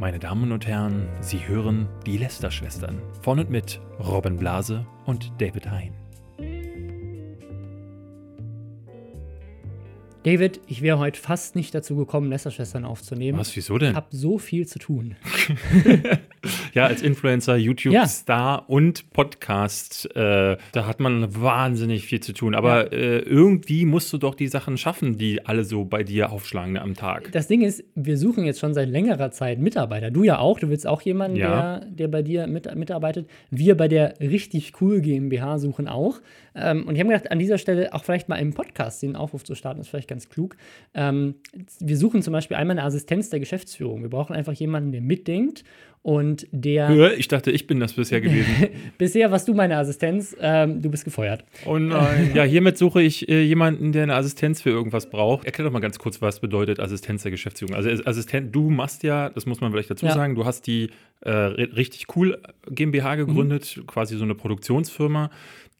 Meine Damen und Herren, Sie hören die Lester-Schwestern von und mit Robin Blase und David Hein. David, ich wäre heute fast nicht dazu gekommen, Lester-Schwestern aufzunehmen. Was, wieso denn? Ich habe so viel zu tun. ja, als Influencer, YouTube-Star ja. und Podcast, äh, da hat man wahnsinnig viel zu tun. Aber ja. äh, irgendwie musst du doch die Sachen schaffen, die alle so bei dir aufschlagen am Tag. Das Ding ist, wir suchen jetzt schon seit längerer Zeit Mitarbeiter. Du ja auch, du willst auch jemanden, ja. der, der bei dir mit, mitarbeitet. Wir bei der richtig cool GmbH suchen auch. Ähm, und ich habe gedacht, an dieser Stelle auch vielleicht mal im Podcast den Aufruf zu starten, ist vielleicht ganz klug. Ähm, wir suchen zum Beispiel einmal eine Assistenz der Geschäftsführung. Wir brauchen einfach jemanden, der mitdenkt und der. Ich dachte, ich bin das bisher gewesen. bisher warst du meine Assistenz. Ähm, du bist gefeuert. Oh nein. ja, hiermit suche ich äh, jemanden, der eine Assistenz für irgendwas braucht. Erklär doch mal ganz kurz, was bedeutet Assistenz der Geschäftsführung. Also, Assistent, du machst ja, das muss man vielleicht dazu ja. sagen, du hast die äh, richtig cool GmbH gegründet, mhm. quasi so eine Produktionsfirma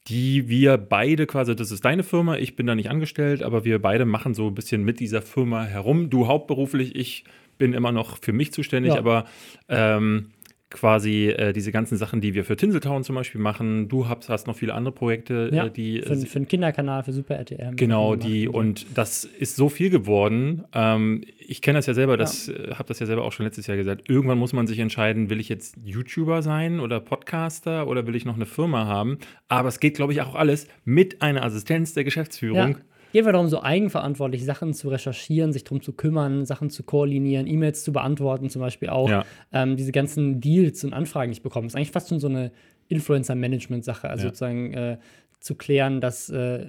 die wir beide quasi, das ist deine Firma, ich bin da nicht angestellt, aber wir beide machen so ein bisschen mit dieser Firma herum. Du hauptberuflich, ich bin immer noch für mich zuständig, ja. aber ähm, quasi äh, diese ganzen Sachen, die wir für Tinseltown zum Beispiel machen. Du hast, hast noch viele andere Projekte, ja, äh, die. Für, für den Kinderkanal, für Super RTM. Genau, die, und das ist so viel geworden. Ähm, ich kenne das ja selber, das ja. Äh, habe das ja selber auch schon letztes Jahr gesagt. Irgendwann muss man sich entscheiden, will ich jetzt YouTuber sein oder Podcaster oder will ich noch eine Firma haben? Aber es geht, glaube ich, auch alles mit einer Assistenz der Geschäftsführung. Ja geht darum, so eigenverantwortlich Sachen zu recherchieren, sich darum zu kümmern, Sachen zu koordinieren, E-Mails zu beantworten, zum Beispiel auch. Ja. Ähm, diese ganzen Deals und Anfragen nicht bekommen. Das ist eigentlich fast schon so eine Influencer-Management-Sache. Also ja. sozusagen äh, zu klären, dass äh,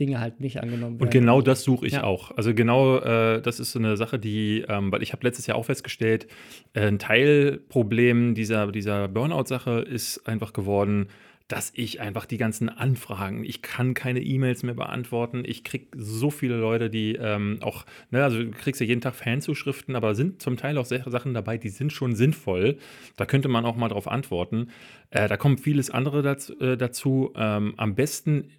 Dinge halt nicht angenommen werden. Und genau das suche ich ja. auch. Also genau äh, das ist so eine Sache, die, ähm, weil ich habe letztes Jahr auch festgestellt, äh, ein Teilproblem dieser, dieser Burnout-Sache ist einfach geworden, dass ich einfach die ganzen Anfragen, ich kann keine E-Mails mehr beantworten. Ich kriege so viele Leute, die ähm, auch, ne, also du kriegst ja jeden Tag Fanzuschriften, aber sind zum Teil auch Sachen dabei, die sind schon sinnvoll. Da könnte man auch mal drauf antworten. Äh, da kommt vieles andere dazu. Äh, dazu. Ähm, am besten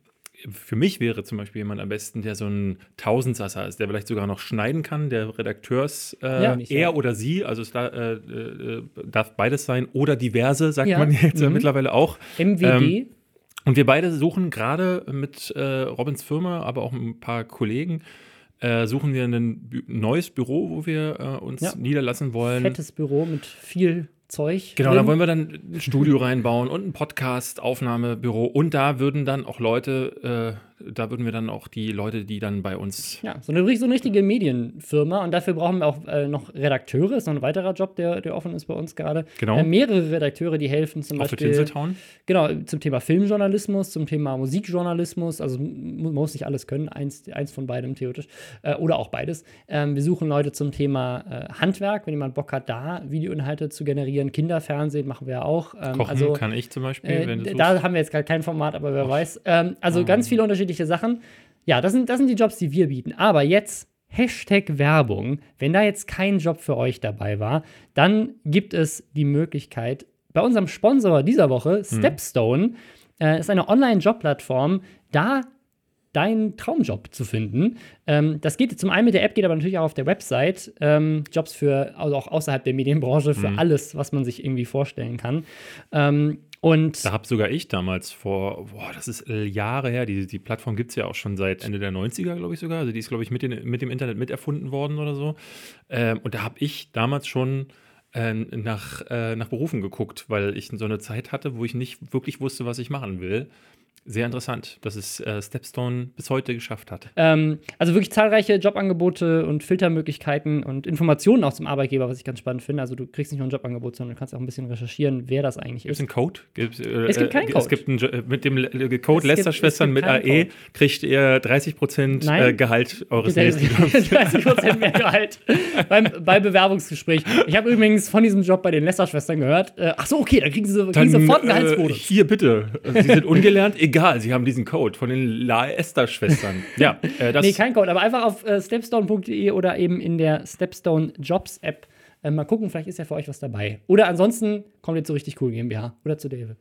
für mich wäre zum Beispiel jemand am besten, der so ein Tausendsasser ist, der vielleicht sogar noch schneiden kann, der Redakteurs, äh, ja, er ja. oder sie, also es da, äh, äh, darf beides sein, oder diverse, sagt ja. man jetzt mhm. mittlerweile auch. MWD. Ähm, und wir beide suchen gerade mit äh, Robins Firma, aber auch ein paar Kollegen, äh, suchen wir ein neues Büro, wo wir äh, uns niederlassen wollen. Fettes Büro mit viel Zeug. Genau, da wollen wir dann ein Studio reinbauen und ein Podcast, Aufnahmebüro und da würden dann auch Leute äh, da würden wir dann auch die Leute, die dann bei uns. Ja, so eine, so eine richtige Medienfirma. Und dafür brauchen wir auch äh, noch Redakteure. Das ist noch ein weiterer Job, der, der offen ist bei uns gerade. Genau. Äh, mehrere Redakteure, die helfen zum auch Beispiel. Für Tinseltown? Genau, zum Thema Filmjournalismus, zum Thema Musikjournalismus. Also man muss nicht alles können, eins, eins von beidem theoretisch. Äh, oder auch beides. Ähm, wir suchen Leute zum Thema äh, Handwerk, wenn jemand Bock hat, da Videoinhalte zu generieren. Kinderfernsehen machen wir ja auch. Ähm, Kochen also, kann ich zum Beispiel. Äh, da haben wir jetzt gerade kein Format, aber wer Och. weiß. Ähm, also oh. ganz viele unterschiedliche unterschiedliche Sachen. Ja, das sind, das sind die Jobs, die wir bieten. Aber jetzt Hashtag Werbung. Wenn da jetzt kein Job für euch dabei war, dann gibt es die Möglichkeit, bei unserem Sponsor dieser Woche, mhm. Stepstone, mhm. äh, ist eine Online-Job-Plattform, da deinen Traumjob zu finden. Ähm, das geht zum einen mit der App, geht aber natürlich auch auf der Website. Ähm, Jobs für, also auch außerhalb der Medienbranche, für mhm. alles, was man sich irgendwie vorstellen kann. Ähm, und da habe sogar ich damals vor, boah, das ist Jahre her, die, die Plattform gibt es ja auch schon seit Ende der 90er, glaube ich sogar. Also die ist, glaube ich, mit, den, mit dem Internet miterfunden worden oder so. Ähm, und da habe ich damals schon äh, nach, äh, nach Berufen geguckt, weil ich so eine Zeit hatte, wo ich nicht wirklich wusste, was ich machen will. Sehr interessant, dass es äh, Stepstone bis heute geschafft hat. Ähm, also wirklich zahlreiche Jobangebote und Filtermöglichkeiten und Informationen auch zum Arbeitgeber, was ich ganz spannend finde. Also du kriegst nicht nur ein Jobangebot, sondern du kannst auch ein bisschen recherchieren, wer das eigentlich ist. Gibt es einen Code? Gibt's, äh, es gibt keinen Code. Es gibt einen, mit dem Code Lästerschwestern mit AE Code. kriegt ihr 30 Prozent äh, Gehalt eures nächsten Jobs. 30 Prozent mehr Gehalt beim, bei Bewerbungsgespräch. Ich habe übrigens von diesem Job bei den Lästerschwestern gehört. Äh, ach so, okay, da kriegen sie, kriegen Dann, sie sofort einen Gehaltsbonus. Äh, hier bitte. Sie sind ungelernt, egal, Sie haben diesen Code von den La Esther-Schwestern. ja, äh, das nee, kein Code, aber einfach auf äh, stepstone.de oder eben in der Stepstone Jobs App äh, mal gucken, vielleicht ist ja für euch was dabei. Oder ansonsten kommt ihr zu richtig cool GmbH oder zu David.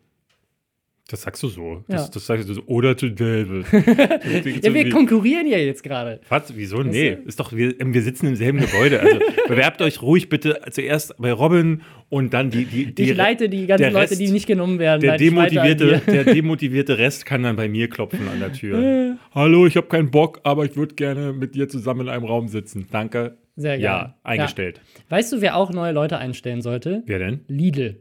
Das sagst du so. Ja. Das, das sagst du so. Oder to Delve. Ja, wir konkurrieren ja jetzt gerade. Was? Wieso? Nee, ist doch, wir, wir sitzen im selben Gebäude. Also bewerbt euch ruhig bitte zuerst bei Robin und dann die. die, die Ich leite die ganzen Leute, Rest- die nicht genommen werden. Der demotivierte, der demotivierte Rest kann dann bei mir klopfen an der Tür. Hallo, ich habe keinen Bock, aber ich würde gerne mit dir zusammen in einem Raum sitzen. Danke. Sehr gerne. Ja, eingestellt. Weißt du, wer auch neue Leute einstellen sollte? Wer denn? Lidl.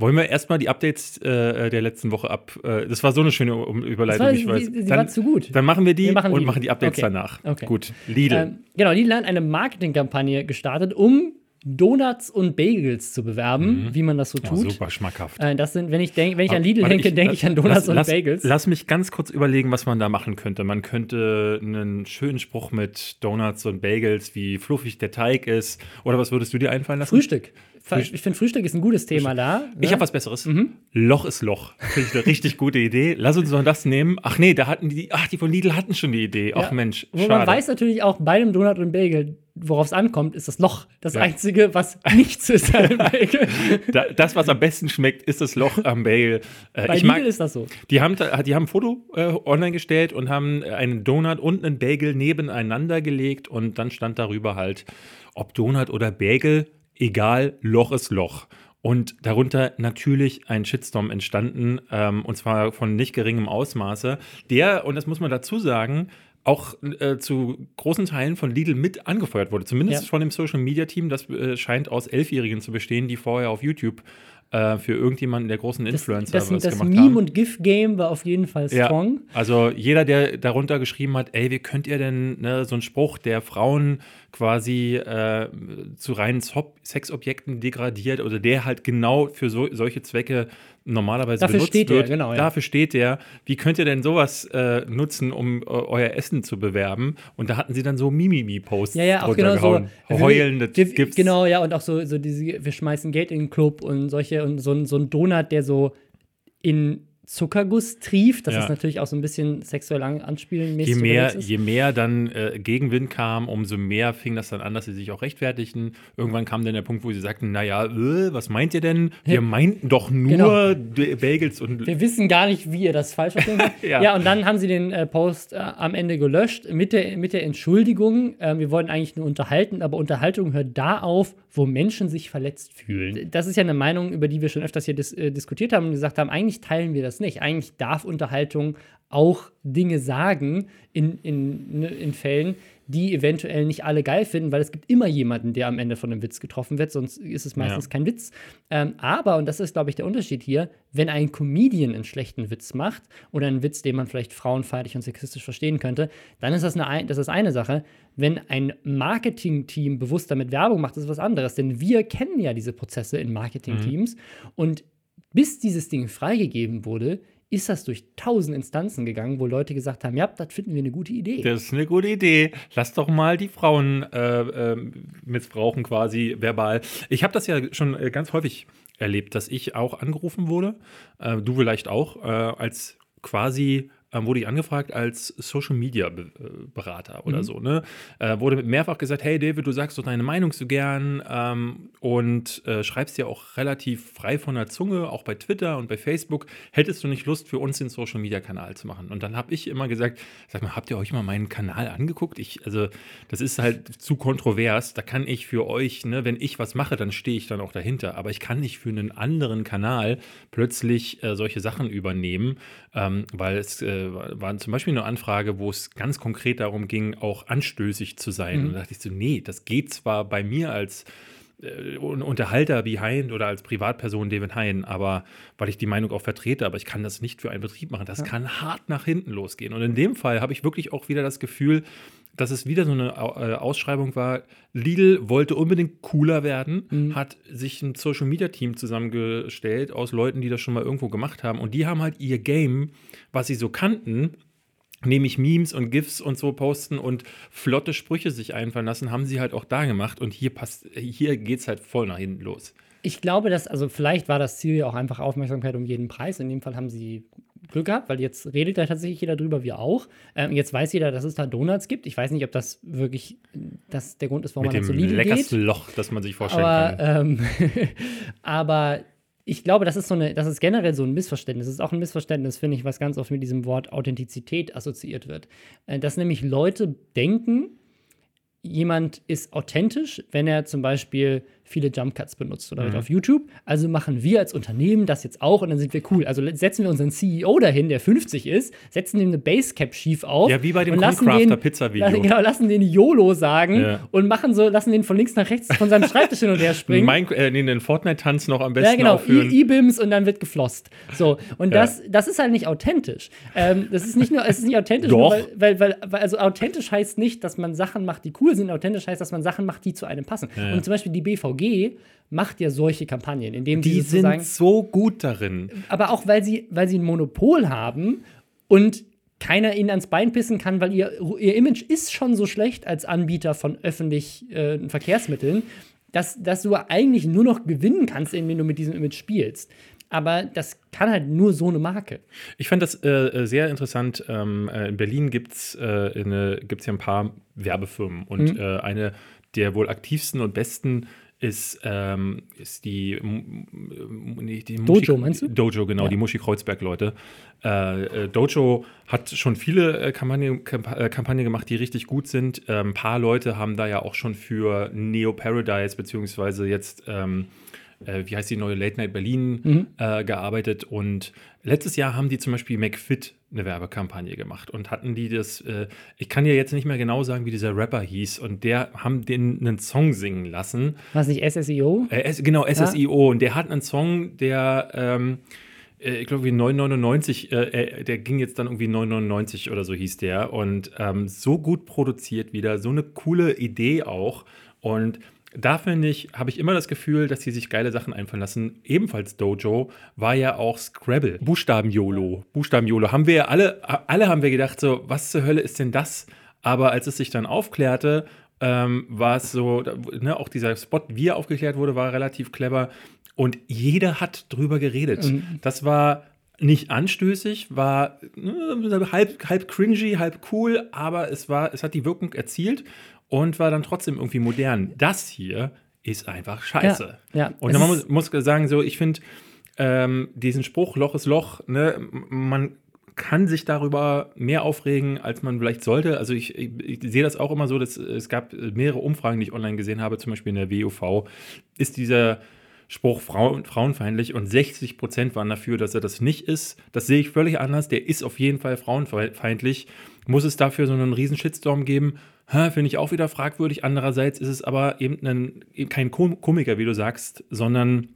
Wollen wir erstmal die Updates äh, der letzten Woche ab? Äh, das war so eine schöne Überleitung, war- ich weiß. sie- sie dann, war zu gut. Dann machen wir die Wir machen und Lidl. machen die Updates Okay. danach. Okay. Gut. Lidl. Ähm, genau, Lidl hat eine Marketingkampagne gestartet, um Donuts und Bagels zu bewerben, wie man das so oh, tut. super schmackhaft. Äh, das sind, wenn ich, denk, wenn ich an Lidl Warte, denke, denke ich an Donuts lass, und lass, Bagels. Lass mich ganz kurz überlegen, was man da machen könnte. Man könnte einen schönen Spruch mit Donuts und Bagels, wie fluffig der Teig ist. Oder was würdest du dir einfallen lassen? Frühstück. Frühstück. Ich finde, Frühstück ist ein gutes Thema da. Ne? Ich habe was Besseres. Mhm. Loch ist Loch. Finde ich eine richtig gute Idee. Lass uns doch das nehmen. Ach nee, da hatten die, ach, die von Lidl hatten schon die Idee. Ach Ja. Mensch, Wo schade. man weiß natürlich auch bei dem Donut und Bagel, worauf es ankommt, ist das Loch. Das Ja. Einzige, was nichts ist an Bagel. da, das, was am besten schmeckt, ist das Loch am Bagel. Äh, Bei ich Lidl mag, ist das so. Die haben, die haben ein Foto äh, online gestellt und haben einen Donut und einen Bagel nebeneinander gelegt und dann stand darüber halt, ob Donut oder Bagel, egal, Loch ist Loch. Und darunter natürlich ein Shitstorm entstanden, ähm, und zwar von nicht geringem Ausmaße, der, und das muss man dazu sagen, auch äh, zu großen Teilen von Lidl mit angefeuert wurde. Zumindest Ja. von dem Social Media Team. Das äh, scheint aus Elfjährigen zu bestehen, die vorher auf YouTube äh, für irgendjemanden der großen Das, Influencer das, was das gemacht Meme- haben. und GIF-Game war auf jeden Fall strong. Also jeder, der darunter geschrieben hat, ey, wie könnt ihr denn ne, so einen Spruch, der Frauen quasi äh, zu reinen Sexobjekten degradiert oder der halt genau für so, solche Zwecke normalerweise Dafür benutzt steht der, wird. genau, ja. Dafür steht der. Wie könnt ihr denn sowas äh, nutzen, um äh, euer Essen zu bewerben? Und da hatten sie dann so Mimimi-Posts Ja, ja, auch genau so. Heulende wir, Gifts. Genau, ja, und auch so, so diese, wir schmeißen Geld in den Club und solche, und so, ein- so ein Donut, der so in Zuckerguss trieft. Das Ja. ist natürlich auch so ein bisschen sexuell an, anspielenmäßig. Je mehr, je mehr dann äh, Gegenwind kam, umso mehr fing das dann an, dass sie sich auch rechtfertigten. Irgendwann kam dann der Punkt, wo sie sagten, naja, äh, was meint ihr denn? Wir Ja. meinten doch nur Genau. Bagels und Wir wissen gar nicht, wie ihr das falsch verstanden habt. Ja. ja. und dann haben sie den äh, Post äh, am Ende gelöscht mit der, mit der Entschuldigung. Äh, wir wollten eigentlich nur unterhalten, aber Unterhaltung hört da auf, wo Menschen sich verletzt fühlen. Das ist ja eine Meinung, über die wir schon öfters hier dis äh, diskutiert haben und gesagt haben, eigentlich teilen wir das nicht. Eigentlich darf Unterhaltung auch Dinge sagen in, in, ne, in Fällen, die eventuell nicht alle geil finden, weil es gibt immer jemanden, der am Ende von einem Witz getroffen wird, sonst ist es meistens Ja. kein Witz. Ähm, aber, und das ist, glaube ich, der Unterschied hier, wenn ein Comedian einen schlechten Witz macht oder einen Witz, den man vielleicht frauenfeindlich und sexistisch verstehen könnte, dann ist das eine, ein- das ist eine Sache. Wenn ein Marketing-Team bewusst damit Werbung macht, ist es was anderes. Denn wir kennen ja diese Prozesse in Marketing-Teams und bis dieses Ding freigegeben wurde, ist das durch tausend Instanzen gegangen, wo Leute gesagt haben, ja, das finden wir eine gute Idee. Das ist eine gute Idee. Lass doch mal die Frauen äh, ähm, missbrauchen quasi verbal. Ich habe das ja schon äh, ganz häufig erlebt, dass ich auch angerufen wurde, äh, du vielleicht auch, äh, als quasi ähm, wurde ich angefragt als Social Media äh, Berater oder so, ne? Äh, wurde mehrfach gesagt, hey David, du sagst doch deine Meinung so gern ähm, und äh, schreibst ja auch relativ frei von der Zunge, auch bei Twitter und bei Facebook. Hättest du nicht Lust, für uns den Social Media Kanal zu machen? Und dann habe ich immer gesagt, sag mal, habt ihr euch mal meinen Kanal angeguckt? Ich, also, das ist halt zu kontrovers. Da kann ich für euch, ne, wenn ich was mache, dann stehe ich dann auch dahinter. Aber ich kann nicht für einen anderen Kanal plötzlich äh, solche Sachen übernehmen, ähm, weil es äh, war war zum Beispiel eine Anfrage, wo es ganz konkret darum ging, auch anstößig zu sein. Mhm. Und da dachte ich so, nee, das geht zwar bei mir als äh, Un- Unterhalter wie Hein oder als Privatperson David Hein, aber weil ich die Meinung auch vertrete, aber ich kann das nicht für einen Betrieb machen. Das kann hart nach hinten losgehen. Und in dem Fall habe ich wirklich auch wieder das Gefühl, dass es wieder so eine äh, Ausschreibung war. Lidl wollte unbedingt cooler werden, hat sich ein Social Media Team zusammengestellt aus Leuten, die das schon mal irgendwo gemacht haben. Und die haben halt ihr Game, was sie so kannten, nämlich Memes und GIFs und so posten und flotte Sprüche sich einfallen lassen, haben sie halt auch da gemacht. Und hier passt, hier geht es halt voll nach hinten los. Ich glaube, dass, also vielleicht war das Ziel ja auch einfach Aufmerksamkeit um jeden Preis. In dem Fall haben sie Glück gehabt, weil jetzt redet da tatsächlich jeder drüber, wir auch. Ähm, jetzt weiß jeder, dass es da Donuts gibt. Ich weiß nicht, ob das wirklich das der Grund ist, warum Mit man dem zu Lidl geht. leckersten Loch, das man sich vorstellen Aber, kann. ähm, aber ich glaube, das ist so eine, das ist generell so ein Missverständnis. Das ist auch ein Missverständnis, finde ich, was ganz oft mit diesem Wort Authentizität assoziiert wird. Äh, dass nämlich Leute denken, jemand ist authentisch, wenn er zum Beispiel viele Jump Cuts benutzt oder mhm. auf YouTube. Also machen wir als Unternehmen das jetzt auch und dann sind wir cool. Also setzen wir unseren CEO dahin, der 50 ist, setzen ihm eine Basecap schief auf. Ja, wie bei dem Crafter Pizza Video. Genau, lassen den YOLO sagen ja. und machen so, lassen den von links nach rechts von seinem Schreibtisch hin und her springen. Mein, äh, nee, den Fortnite-Tanz noch am besten Ja, genau. E-Bims und dann wird geflosst. So, und ja. das, das ist halt nicht authentisch. Ähm, das ist nicht nur, es ist nicht authentisch, Doch. Weil, weil, weil, weil, also authentisch heißt nicht, dass man Sachen macht, die cool sind. Authentisch heißt, dass man Sachen macht, die zu einem passen. Ja. Und zum Beispiel die BVG macht ja solche Kampagnen, indem die sind so gut darin. Aber auch weil sie, weil sie ein Monopol haben und keiner ihnen ans Bein pissen kann, weil ihr, ihr Image ist schon so schlecht als Anbieter von öffentlichen äh, Verkehrsmitteln, dass, dass du eigentlich nur noch gewinnen kannst, wenn du mit diesem Image spielst. Aber das kann halt nur so eine Marke. Ich fand das äh, sehr interessant. Ähm, äh, in Berlin gibt es äh, ja ein paar Werbefirmen und mhm. Äh, eine der wohl aktivsten und besten ist, ähm, ist die, nee, die Dojo, meinst du? Dojo, genau, ja. die Muschi Kreuzberg-Leute. Äh, äh, Dojo hat schon viele äh, Kampagnen, äh, Kampagnen gemacht, die richtig gut sind. Ein ähm, paar Leute haben da ja auch schon für Neo Paradise, beziehungsweise jetzt ähm, äh, wie heißt die neue Late Night Berlin mhm. äh, gearbeitet. Und letztes Jahr haben die zum Beispiel McFit eine Werbekampagne gemacht und hatten die das, äh, ich kann ja jetzt nicht mehr genau sagen, wie dieser Rapper hieß, und der haben den einen Song singen lassen. Was nicht SSIO? Äh, genau, SSIO. Ja. Und der hat einen Song, der ähm, äh, ich glaube, wie 999, äh, der ging jetzt dann irgendwie 999 oder so hieß der. Und ähm, so gut produziert wieder, so eine coole Idee auch. Und da finde ich, habe ich immer das Gefühl, dass sie sich geile Sachen einfallen lassen. Ebenfalls Dojo war ja auch Scrabble. Buchstaben-YOLO. Buchstaben-YOLO. Haben wir ja alle, alle haben wir gedacht, so, was zur Hölle ist denn das? Aber als es sich dann aufklärte, ähm, war es so, ne, auch dieser Spot, wie er aufgeklärt wurde, war relativ clever. Und jeder hat drüber geredet. Mhm. Das war nicht anstößig, war ne, halb, halb cringy, halb cool, aber es war, es hat die Wirkung erzielt und war dann trotzdem irgendwie modern. Das hier ist einfach scheiße. Ja, ja. Und man muss, muss, sagen, so, ich finde ähm, diesen Spruch, Loch ist Loch, ne, man kann sich darüber mehr aufregen, als man vielleicht sollte. Also ich, ich, ich, sehe das auch immer so, dass es gab mehrere Umfragen, die ich online gesehen habe, zum Beispiel in der WUV, ist dieser Spruch Frauen, frauenfeindlich und 60 Prozent waren dafür, dass er das nicht ist. Das sehe ich völlig anders. Der ist auf jeden Fall frauenfeindlich. Muss es dafür so einen riesen Shitstorm geben? Finde ich auch wieder fragwürdig. Andererseits ist es aber eben, ein, eben kein Komiker, wie du sagst, sondern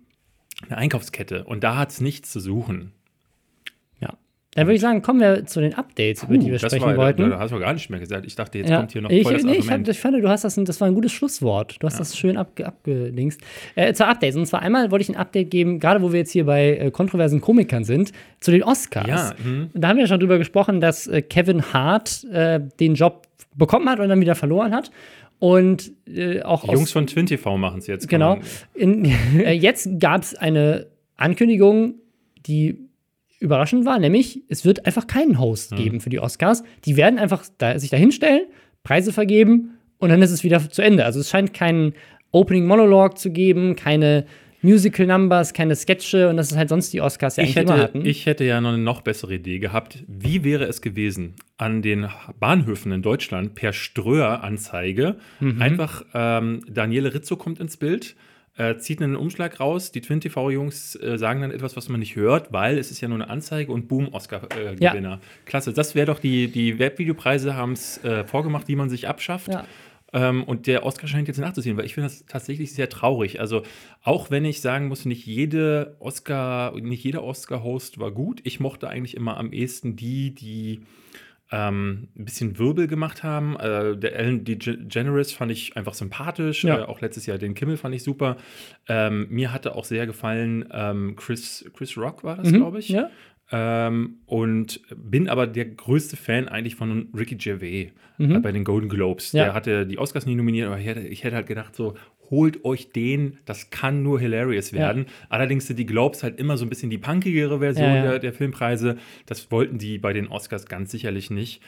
eine Einkaufskette. Und da hat es nichts zu suchen. Dann würde ich sagen, kommen wir zu den Updates, Puh, über die wir sprechen war, wollten. Da, da, hast du gar nicht mehr gesagt. Ich dachte, jetzt ja. kommt hier noch ich, voll das nee, ich, hab, ich, fand, du hast das, das war ein gutes Schlusswort. Du hast ja. das schön abge, abgedingst. Äh, zu Updates. Und zwar einmal wollte ich ein Update geben, gerade wo wir jetzt hier bei äh, kontroversen Komikern sind, zu den Oscars. Ja, mhm. Da haben wir ja schon drüber gesprochen, dass äh, Kevin Hart äh, den Job bekommen hat und dann wieder verloren hat. Und äh, auch Die Jungs von Twin TV machen es jetzt. Genau. In, äh, jetzt gab es eine Ankündigung, die überraschend war, nämlich es wird einfach keinen Host mhm. geben für die Oscars. Die werden einfach da, sich da hinstellen, Preise vergeben und dann ist es wieder zu Ende. Also es scheint keinen Opening Monologue zu geben, keine Musical Numbers, keine Sketche und das ist halt sonst die Oscars ja ich hätte, immer hatten. Ich hätte ja noch eine noch bessere Idee gehabt. Wie wäre es gewesen, an den Bahnhöfen in Deutschland per Ströer-Anzeige mhm. einfach ähm, Daniele Rizzo kommt ins Bild, äh, zieht einen Umschlag raus. Die Twin TV-Jungs äh, sagen dann etwas, was man nicht hört, weil es ist ja nur eine Anzeige und boom, Oscar-Gewinner. Äh, ja. Klasse. Das wäre doch die, die Webvideopreise haben es äh, vorgemacht, wie man sich abschafft. Ja. Ähm, und der Oscar scheint jetzt nachzuziehen, weil ich finde das tatsächlich sehr traurig. Also, auch wenn ich sagen muss, nicht jede Oscar, nicht jeder Oscar-Host war gut. Ich mochte eigentlich immer am ehesten die, die ähm, ein bisschen Wirbel gemacht haben. Äh, der Ellen DeGeneres fand ich einfach sympathisch. Ja. Äh, auch letztes Jahr den Kimmel fand ich super. Ähm, mir hatte auch sehr gefallen ähm, Chris, Chris Rock war das, mhm. glaube ich. Ja. Ähm, und bin aber der größte Fan eigentlich von Ricky Gervais mhm. äh, bei den Golden Globes. Ja. Der hatte die Oscars nie nominiert, aber ich hätte, ich hätte halt gedacht, so, holt euch den, das kann nur hilarious werden. Ja. Allerdings sind die Globes halt immer so ein bisschen die punkigere Version ja. Der, der, Filmpreise. Das wollten die bei den Oscars ganz sicherlich nicht.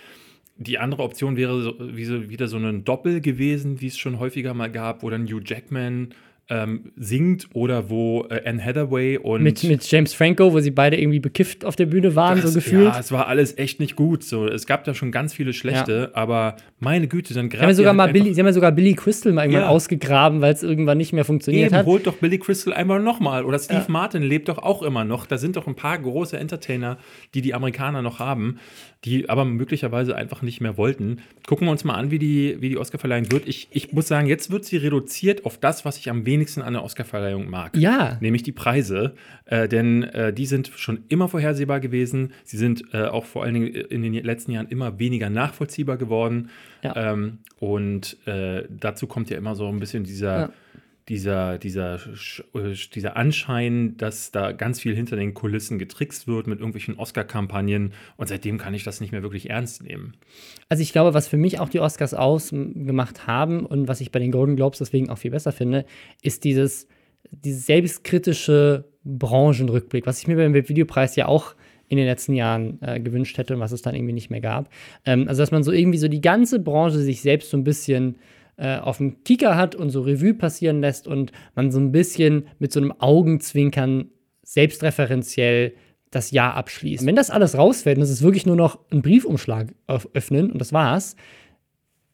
Die andere Option wäre so, wie so, wieder so ein Doppel gewesen, wie es schon häufiger mal gab, wo dann Hugh Jackman ähm, singt oder wo äh, Anne Hathaway und mit, mit James Franco, wo sie beide irgendwie bekifft auf der Bühne waren, das, so gefühlt. Ja, es war alles echt nicht gut. So, es gab da schon ganz viele schlechte, ja. aber meine Güte, dann gerade. Sie, haben ja Billy, sie haben ja sogar Billy Crystal mal irgendwann ja. ausgegraben, weil es irgendwann nicht mehr funktioniert Eben, hat. holt doch Billy Crystal einmal nochmal. Oder Steve ja. Martin lebt doch auch immer noch. Da sind doch ein paar große Entertainer, die die Amerikaner noch haben die aber möglicherweise einfach nicht mehr wollten. Gucken wir uns mal an, wie die, wie die Oscarverleihung wird. Ich, ich muss sagen, jetzt wird sie reduziert auf das, was ich am wenigsten an der Oscarverleihung mag. Ja. Nämlich die Preise. Äh, denn äh, die sind schon immer vorhersehbar gewesen. Sie sind äh, auch vor allen Dingen in den letzten Jahren immer weniger nachvollziehbar geworden. Ja. Ähm, und äh, dazu kommt ja immer so ein bisschen dieser. Ja dieser, dieser, äh, dieser Anschein, dass da ganz viel hinter den Kulissen getrickst wird mit irgendwelchen Oscar-Kampagnen. Und seitdem kann ich das nicht mehr wirklich ernst nehmen. Also ich glaube, was für mich auch die Oscars ausgemacht haben und was ich bei den Golden Globes deswegen auch viel besser finde, ist dieses, dieses selbstkritische Branchenrückblick, was ich mir beim Videopreis ja auch in den letzten Jahren äh, gewünscht hätte und was es dann irgendwie nicht mehr gab. Ähm, also dass man so irgendwie so die ganze Branche sich selbst so ein bisschen äh, auf dem Kicker hat und so Revue passieren lässt und man so ein bisschen mit so einem Augenzwinkern selbstreferenziell das Jahr abschließt. Wenn das alles rausfällt und es ist wirklich nur noch ein Briefumschlag öffnen und das war's,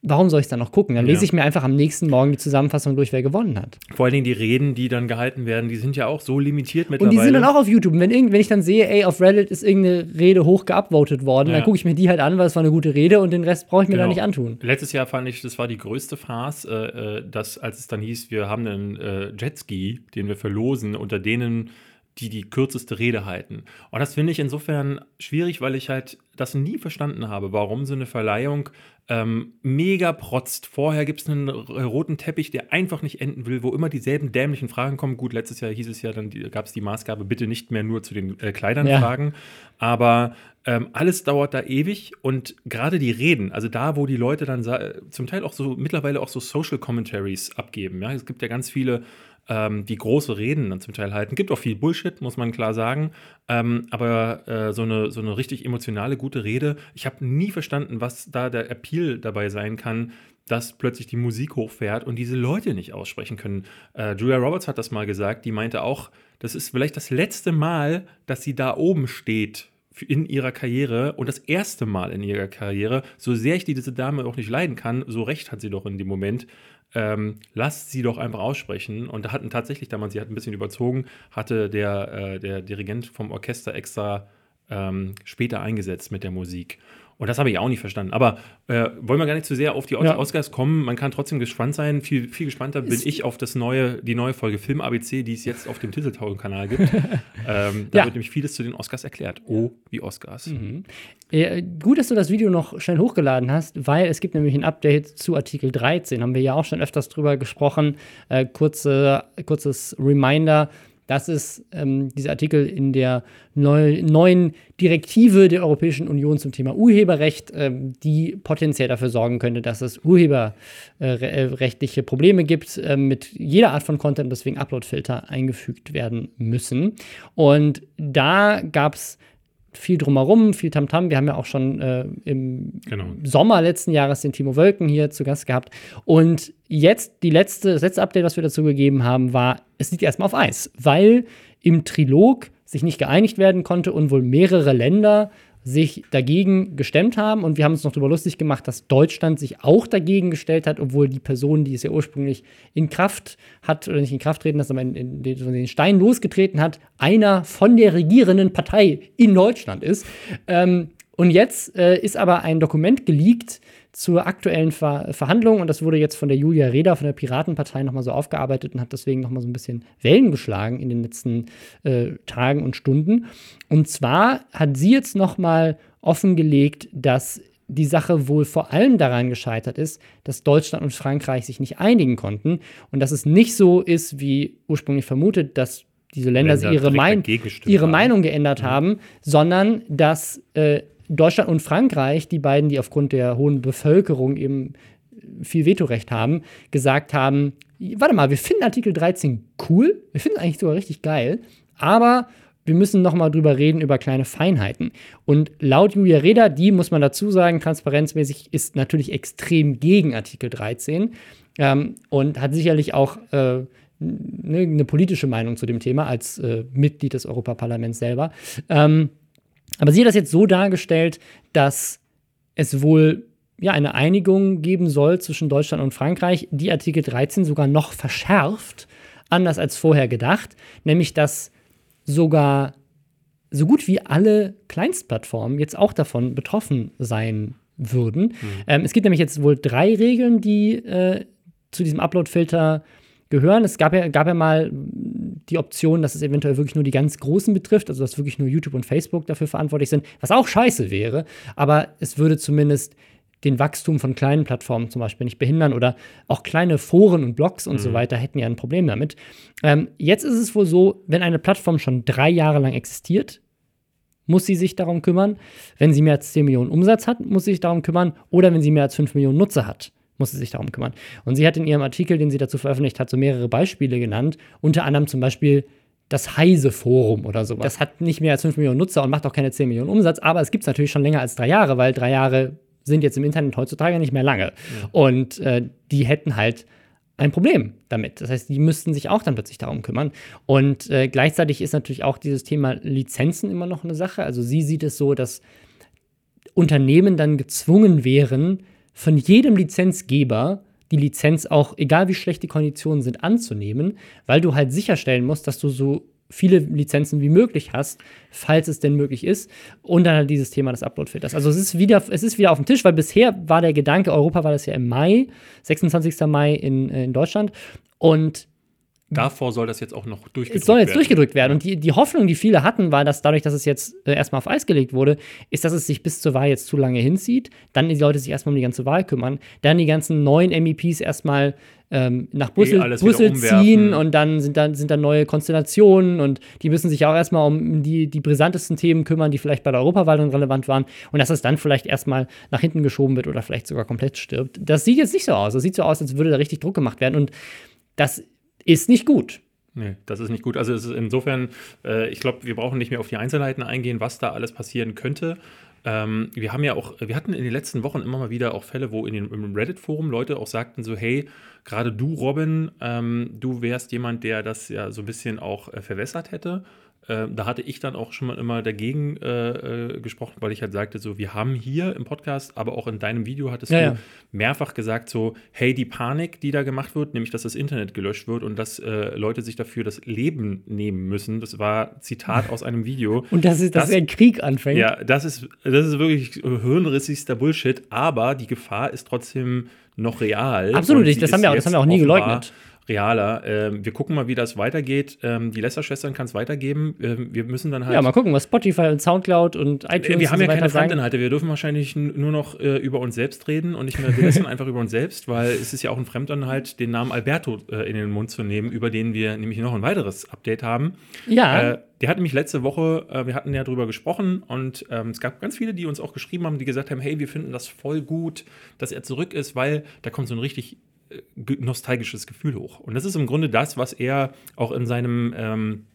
warum soll ich es dann noch gucken? Dann lese ich mir einfach am nächsten Morgen die Zusammenfassung durch, wer gewonnen hat. Vor allen Dingen die Reden, die dann gehalten werden, die sind ja auch so limitiert mittlerweile. Und die sind dann auch auf YouTube. wenn, wenn ich dann sehe, ey, auf Reddit ist irgendeine Rede hoch geupvotet worden, ja. dann gucke ich mir die halt an, weil es war eine gute Rede und den Rest brauche ich mir genau. da nicht antun. Letztes Jahr fand ich, das war die größte Farce, äh, äh, dass, als es dann hieß, wir haben einen äh, Jetski, den wir verlosen, unter denen die die kürzeste Rede halten. Und das finde ich insofern schwierig, weil ich halt das nie verstanden habe, warum so eine Verleihung ähm, mega protzt. Vorher gibt es einen roten Teppich, der einfach nicht enden will, wo immer dieselben dämlichen Fragen kommen. Gut, letztes Jahr hieß es ja, dann gab es die Maßgabe, bitte nicht mehr nur zu den äh, Kleidern ja. fragen. Aber ähm, alles dauert da ewig und gerade die Reden, also da, wo die Leute dann zum Teil auch so mittlerweile auch so Social Commentaries abgeben. Ja, es gibt ja ganz viele ähm, die große Reden dann zum Teil halten. Gibt auch viel Bullshit, muss man klar sagen. Ähm, aber äh, so, eine, so eine richtig emotionale, gute Rede, ich habe nie verstanden, was da der Appeal dabei sein kann, dass plötzlich die Musik hochfährt und diese Leute nicht aussprechen können. Äh, Julia Roberts hat das mal gesagt, die meinte auch, das ist vielleicht das letzte Mal, dass sie da oben steht in ihrer Karriere und das erste Mal in ihrer Karriere, so sehr ich diese Dame auch nicht leiden kann, so recht hat sie doch in dem Moment, ähm, lasst sie doch einfach aussprechen. Und da hatten tatsächlich damals, sie hat ein bisschen überzogen, hatte der, äh, der Dirigent vom Orchester extra ähm, später eingesetzt mit der Musik. Und das habe ich auch nicht verstanden. Aber äh, wollen wir gar nicht zu sehr auf die ja. Oscars kommen. Man kann trotzdem gespannt sein. Viel, viel gespannter bin ich auf das neue, die neue Folge Film ABC, die es jetzt auf dem Titeltaugen-Kanal gibt. ähm, da ja. wird nämlich vieles zu den Oscars erklärt. Oh, wie Oscars. Mhm. Ja, gut, dass du das Video noch schnell hochgeladen hast, weil es gibt nämlich ein Update zu Artikel 13. Haben wir ja auch schon öfters drüber gesprochen. Äh, kurze, kurzes Reminder das ist ähm, dieser Artikel in der neu, neuen Direktive der Europäischen Union zum Thema Urheberrecht, ähm, die potenziell dafür sorgen könnte, dass es urheberrechtliche Probleme gibt äh, mit jeder Art von Content, deswegen Uploadfilter eingefügt werden müssen. Und da gab es viel drumherum, viel Tamtam. -Tam. Wir haben ja auch schon äh, im genau. Sommer letzten Jahres den Timo Wölken hier zu Gast gehabt. Und jetzt die letzte, das letzte Update, was wir dazu gegeben haben, war, es liegt erstmal auf Eis, weil im Trilog sich nicht geeinigt werden konnte und wohl mehrere Länder sich dagegen gestemmt haben. Und wir haben uns noch darüber lustig gemacht, dass Deutschland sich auch dagegen gestellt hat, obwohl die Person, die es ja ursprünglich in Kraft hat, oder nicht in Kraft treten, dass aber in, in, in den Stein losgetreten hat, einer von der regierenden Partei in Deutschland ist. Ähm, und jetzt äh, ist aber ein Dokument geleakt, zur aktuellen Ver Verhandlung und das wurde jetzt von der Julia Reda von der Piratenpartei nochmal so aufgearbeitet und hat deswegen nochmal so ein bisschen Wellen geschlagen in den letzten äh, Tagen und Stunden. Und zwar hat sie jetzt nochmal offengelegt, dass die Sache wohl vor allem daran gescheitert ist, dass Deutschland und Frankreich sich nicht einigen konnten und dass es nicht so ist, wie ursprünglich vermutet, dass diese Länder, Länder ihre, mein ihre Meinung geändert ja. Haben, sondern dass äh, Deutschland und Frankreich, die beiden, die aufgrund der hohen Bevölkerung eben viel Vetorecht haben, gesagt haben, warte mal, wir finden Artikel 13 cool, wir finden es eigentlich sogar richtig geil, aber wir müssen noch mal drüber reden, über kleine Feinheiten. Und laut Julia Reda, die muss man dazu sagen, transparenzmäßig ist natürlich extrem gegen Artikel 13 ähm, und hat sicherlich auch äh, ne, eine politische Meinung zu dem Thema als äh, Mitglied des Europaparlaments selber. Ähm, aber sie hat das jetzt so dargestellt, dass es wohl ja, eine Einigung geben soll zwischen Deutschland und Frankreich, die Artikel 13 sogar noch verschärft, anders als vorher gedacht, nämlich dass sogar so gut wie alle Kleinstplattformen jetzt auch davon betroffen sein würden. Mhm. Ähm, es gibt nämlich jetzt wohl drei Regeln, die äh, zu diesem Upload-Filter gehören. Es gab ja, gab ja mal die Option, dass es eventuell wirklich nur die ganz Großen betrifft, also dass wirklich nur YouTube und Facebook dafür verantwortlich sind, was auch scheiße wäre, aber es würde zumindest den Wachstum von kleinen Plattformen zum Beispiel nicht behindern oder auch kleine Foren und Blogs und mhm. so weiter hätten ja ein Problem damit. Ähm, jetzt ist es wohl so, wenn eine Plattform schon drei Jahre lang existiert, muss sie sich darum kümmern. Wenn sie mehr als 10 Millionen Umsatz hat, muss sie sich darum kümmern. Oder wenn sie mehr als 5 Millionen Nutzer hat, muss sie sich darum kümmern. Und sie hat in ihrem Artikel, den sie dazu veröffentlicht hat, so mehrere Beispiele genannt. Unter anderem zum Beispiel das Heise-Forum oder sowas. Das hat nicht mehr als 5 Millionen Nutzer und macht auch keine 10 Millionen Umsatz, aber es gibt es natürlich schon länger als drei Jahre, weil drei Jahre sind jetzt im Internet heutzutage nicht mehr lange. Ja. Und äh, die hätten halt ein Problem damit. Das heißt, die müssten sich auch dann plötzlich darum kümmern. Und äh, gleichzeitig ist natürlich auch dieses Thema Lizenzen immer noch eine Sache. Also sie sieht es so, dass Unternehmen dann gezwungen wären, von jedem Lizenzgeber die Lizenz auch, egal wie schlecht die Konditionen sind, anzunehmen, weil du halt sicherstellen musst, dass du so viele Lizenzen wie möglich hast, falls es denn möglich ist. Und dann halt dieses Thema des Upload-Filters. Also es ist, wieder, es ist wieder auf dem Tisch, weil bisher war der Gedanke, Europa war das ja im Mai, 26. Mai in, in Deutschland. Und Davor soll das jetzt auch noch durchgedrückt werden. Es soll jetzt werden. durchgedrückt werden. Und die, die Hoffnung, die viele hatten, war, dass dadurch, dass es jetzt äh, erstmal auf Eis gelegt wurde, ist, dass es sich bis zur Wahl jetzt zu lange hinzieht. Dann die Leute sich erstmal um die ganze Wahl kümmern. Dann die ganzen neuen MEPs erstmal ähm, nach Brüssel, eh Brüssel ziehen und dann sind, dann sind dann neue Konstellationen und die müssen sich auch erstmal um die, die brisantesten Themen kümmern, die vielleicht bei der Europawahl dann relevant waren. Und dass es dann vielleicht erstmal nach hinten geschoben wird oder vielleicht sogar komplett stirbt. Das sieht jetzt nicht so aus. Das sieht so aus, als würde da richtig Druck gemacht werden. Und das ist nicht gut. Nee, das ist nicht gut. Also insofern, äh, ich glaube, wir brauchen nicht mehr auf die Einzelheiten eingehen, was da alles passieren könnte. Ähm, wir haben ja auch, wir hatten in den letzten Wochen immer mal wieder auch Fälle, wo in den, im Reddit-Forum Leute auch sagten so, hey, gerade du, Robin, ähm, du wärst jemand, der das ja so ein bisschen auch äh, verwässert hätte. Äh, da hatte ich dann auch schon mal immer dagegen äh, äh, gesprochen, weil ich halt sagte, so, wir haben hier im Podcast, aber auch in deinem Video hattest ja, du ja. mehrfach gesagt, so, hey, die Panik, die da gemacht wird, nämlich, dass das Internet gelöscht wird und dass äh, Leute sich dafür das Leben nehmen müssen. Das war Zitat aus einem Video. Und das ist, dass das, ein Krieg anfängt. Ja, das ist, das ist wirklich hirnrissigster Bullshit, aber die Gefahr ist trotzdem noch real. Absolut, das haben, wir das haben wir auch nie geleugnet realer. Ähm, wir gucken mal, wie das weitergeht. Ähm, die Lester-Schwestern kann es weitergeben. Ähm, wir müssen dann halt. Ja, mal gucken, was Spotify und Soundcloud und iTunes. Äh, wir haben ja keine Fremdinhalte. Wir dürfen wahrscheinlich nur noch äh, über uns selbst reden und nicht mehr. Wir lästern einfach über uns selbst, weil es ist ja auch ein Fremdinhalt, den Namen Alberto äh, in den Mund zu nehmen, über den wir nämlich noch ein weiteres Update haben. Ja. Äh, der hat nämlich letzte Woche, äh, wir hatten ja drüber gesprochen und ähm, es gab ganz viele, die uns auch geschrieben haben, die gesagt haben, hey, wir finden das voll gut, dass er zurück ist, weil da kommt so ein richtig nostalgisches Gefühl hoch. Und das ist im Grunde das, was er auch in seinem ähm,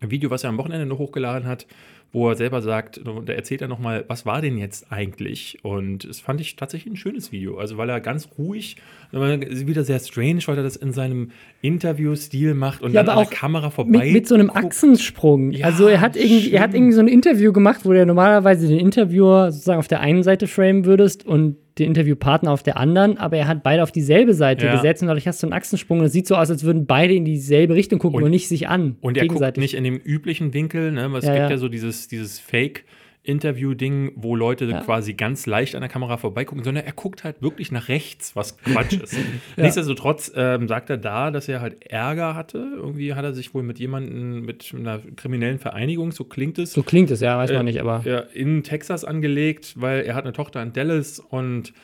Video, was er am Wochenende noch hochgeladen hat, wo er selber sagt, da erzählt er nochmal, was war denn jetzt eigentlich? Und es fand ich tatsächlich ein schönes Video. Also, weil er ganz ruhig, wieder sehr strange, weil er das in seinem Interview-Stil macht und ja, dann an der Kamera vorbei. Mit, mit so einem Achsensprung. Ja, also, er hat, irgendwie, er hat irgendwie so ein Interview gemacht, wo du normalerweise den Interviewer sozusagen auf der einen Seite framen würdest und den Interviewpartner auf der anderen, aber er hat beide auf dieselbe Seite ja. gesetzt und dadurch hast du einen Achsensprung und es sieht so aus, als würden beide in dieselbe Richtung gucken und, und nicht sich an. Und er guckt nicht in dem üblichen Winkel, ne? Es ja, gibt ja, ja so dieses, dieses Fake- Interview-Ding, wo Leute ja. quasi ganz leicht an der Kamera vorbeigucken, sondern er guckt halt wirklich nach rechts, was Quatsch ist. ja. Nichtsdestotrotz ähm, sagt er da, dass er halt Ärger hatte. Irgendwie hat er sich wohl mit jemandem, mit einer kriminellen Vereinigung, so klingt es. So klingt es, ja, weiß man äh, nicht, aber. Ja, in Texas angelegt, weil er hat eine Tochter in Dallas und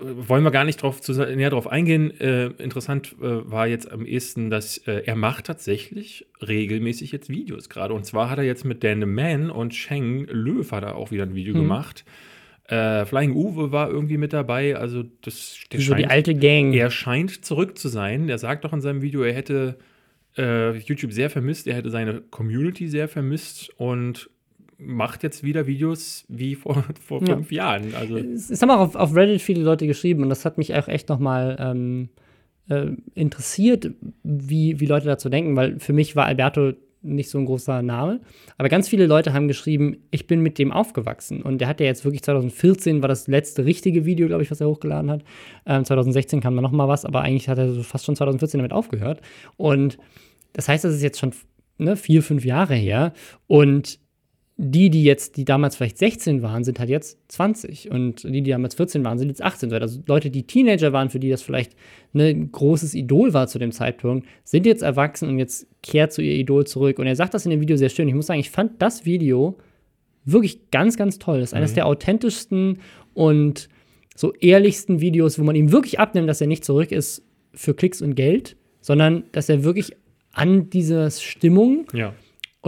wollen wir gar nicht drauf zu, näher drauf eingehen. Äh, interessant äh, war jetzt am ehesten, dass äh, er macht tatsächlich regelmäßig jetzt Videos gerade. Und zwar hat er jetzt mit Dan the Man und Sheng Löw hat er auch wieder ein Video mhm. gemacht. Äh, Flying Uwe war irgendwie mit dabei. Also das der so scheint, die alte Gang. Er scheint zurück zu sein. Er sagt doch in seinem Video, er hätte äh, YouTube sehr vermisst, er hätte seine Community sehr vermisst und macht jetzt wieder Videos wie vor, vor ja. fünf Jahren. Also es, haben auch auf, auf, Reddit viele Leute geschrieben und das hat mich auch echt nochmal ähm, äh, interessiert, wie, wie Leute dazu denken, weil für mich war Alberto nicht so ein großer Name. Aber ganz viele Leute haben geschrieben, ich bin mit dem aufgewachsen. Und der hat ja jetzt wirklich 2014 war das letzte richtige Video, glaube ich, was er hochgeladen hat. Ähm, 2016 kam da noch mal was, aber eigentlich hat er so fast schon 2014 damit aufgehört. Und das heißt, das ist jetzt schon ne, vier, fünf Jahre her. Und die, die jetzt, die damals vielleicht 16 waren, sind halt jetzt 20. Und die, die damals 14 waren, sind jetzt 18. Also Leute, die Teenager waren, für die das vielleicht ne, ein großes Idol war zu dem Zeitpunkt, sind jetzt erwachsen und jetzt kehrt zu ihr Idol zurück. Und er sagt das in dem Video sehr schön. Ich muss sagen, ich fand das Video wirklich ganz, ganz toll. Das ist eines mhm. der authentischsten und so ehrlichsten Videos, wo man ihm wirklich abnimmt, dass er nicht zurück ist für Klicks und Geld, sondern dass er wirklich an dieser Stimmung ja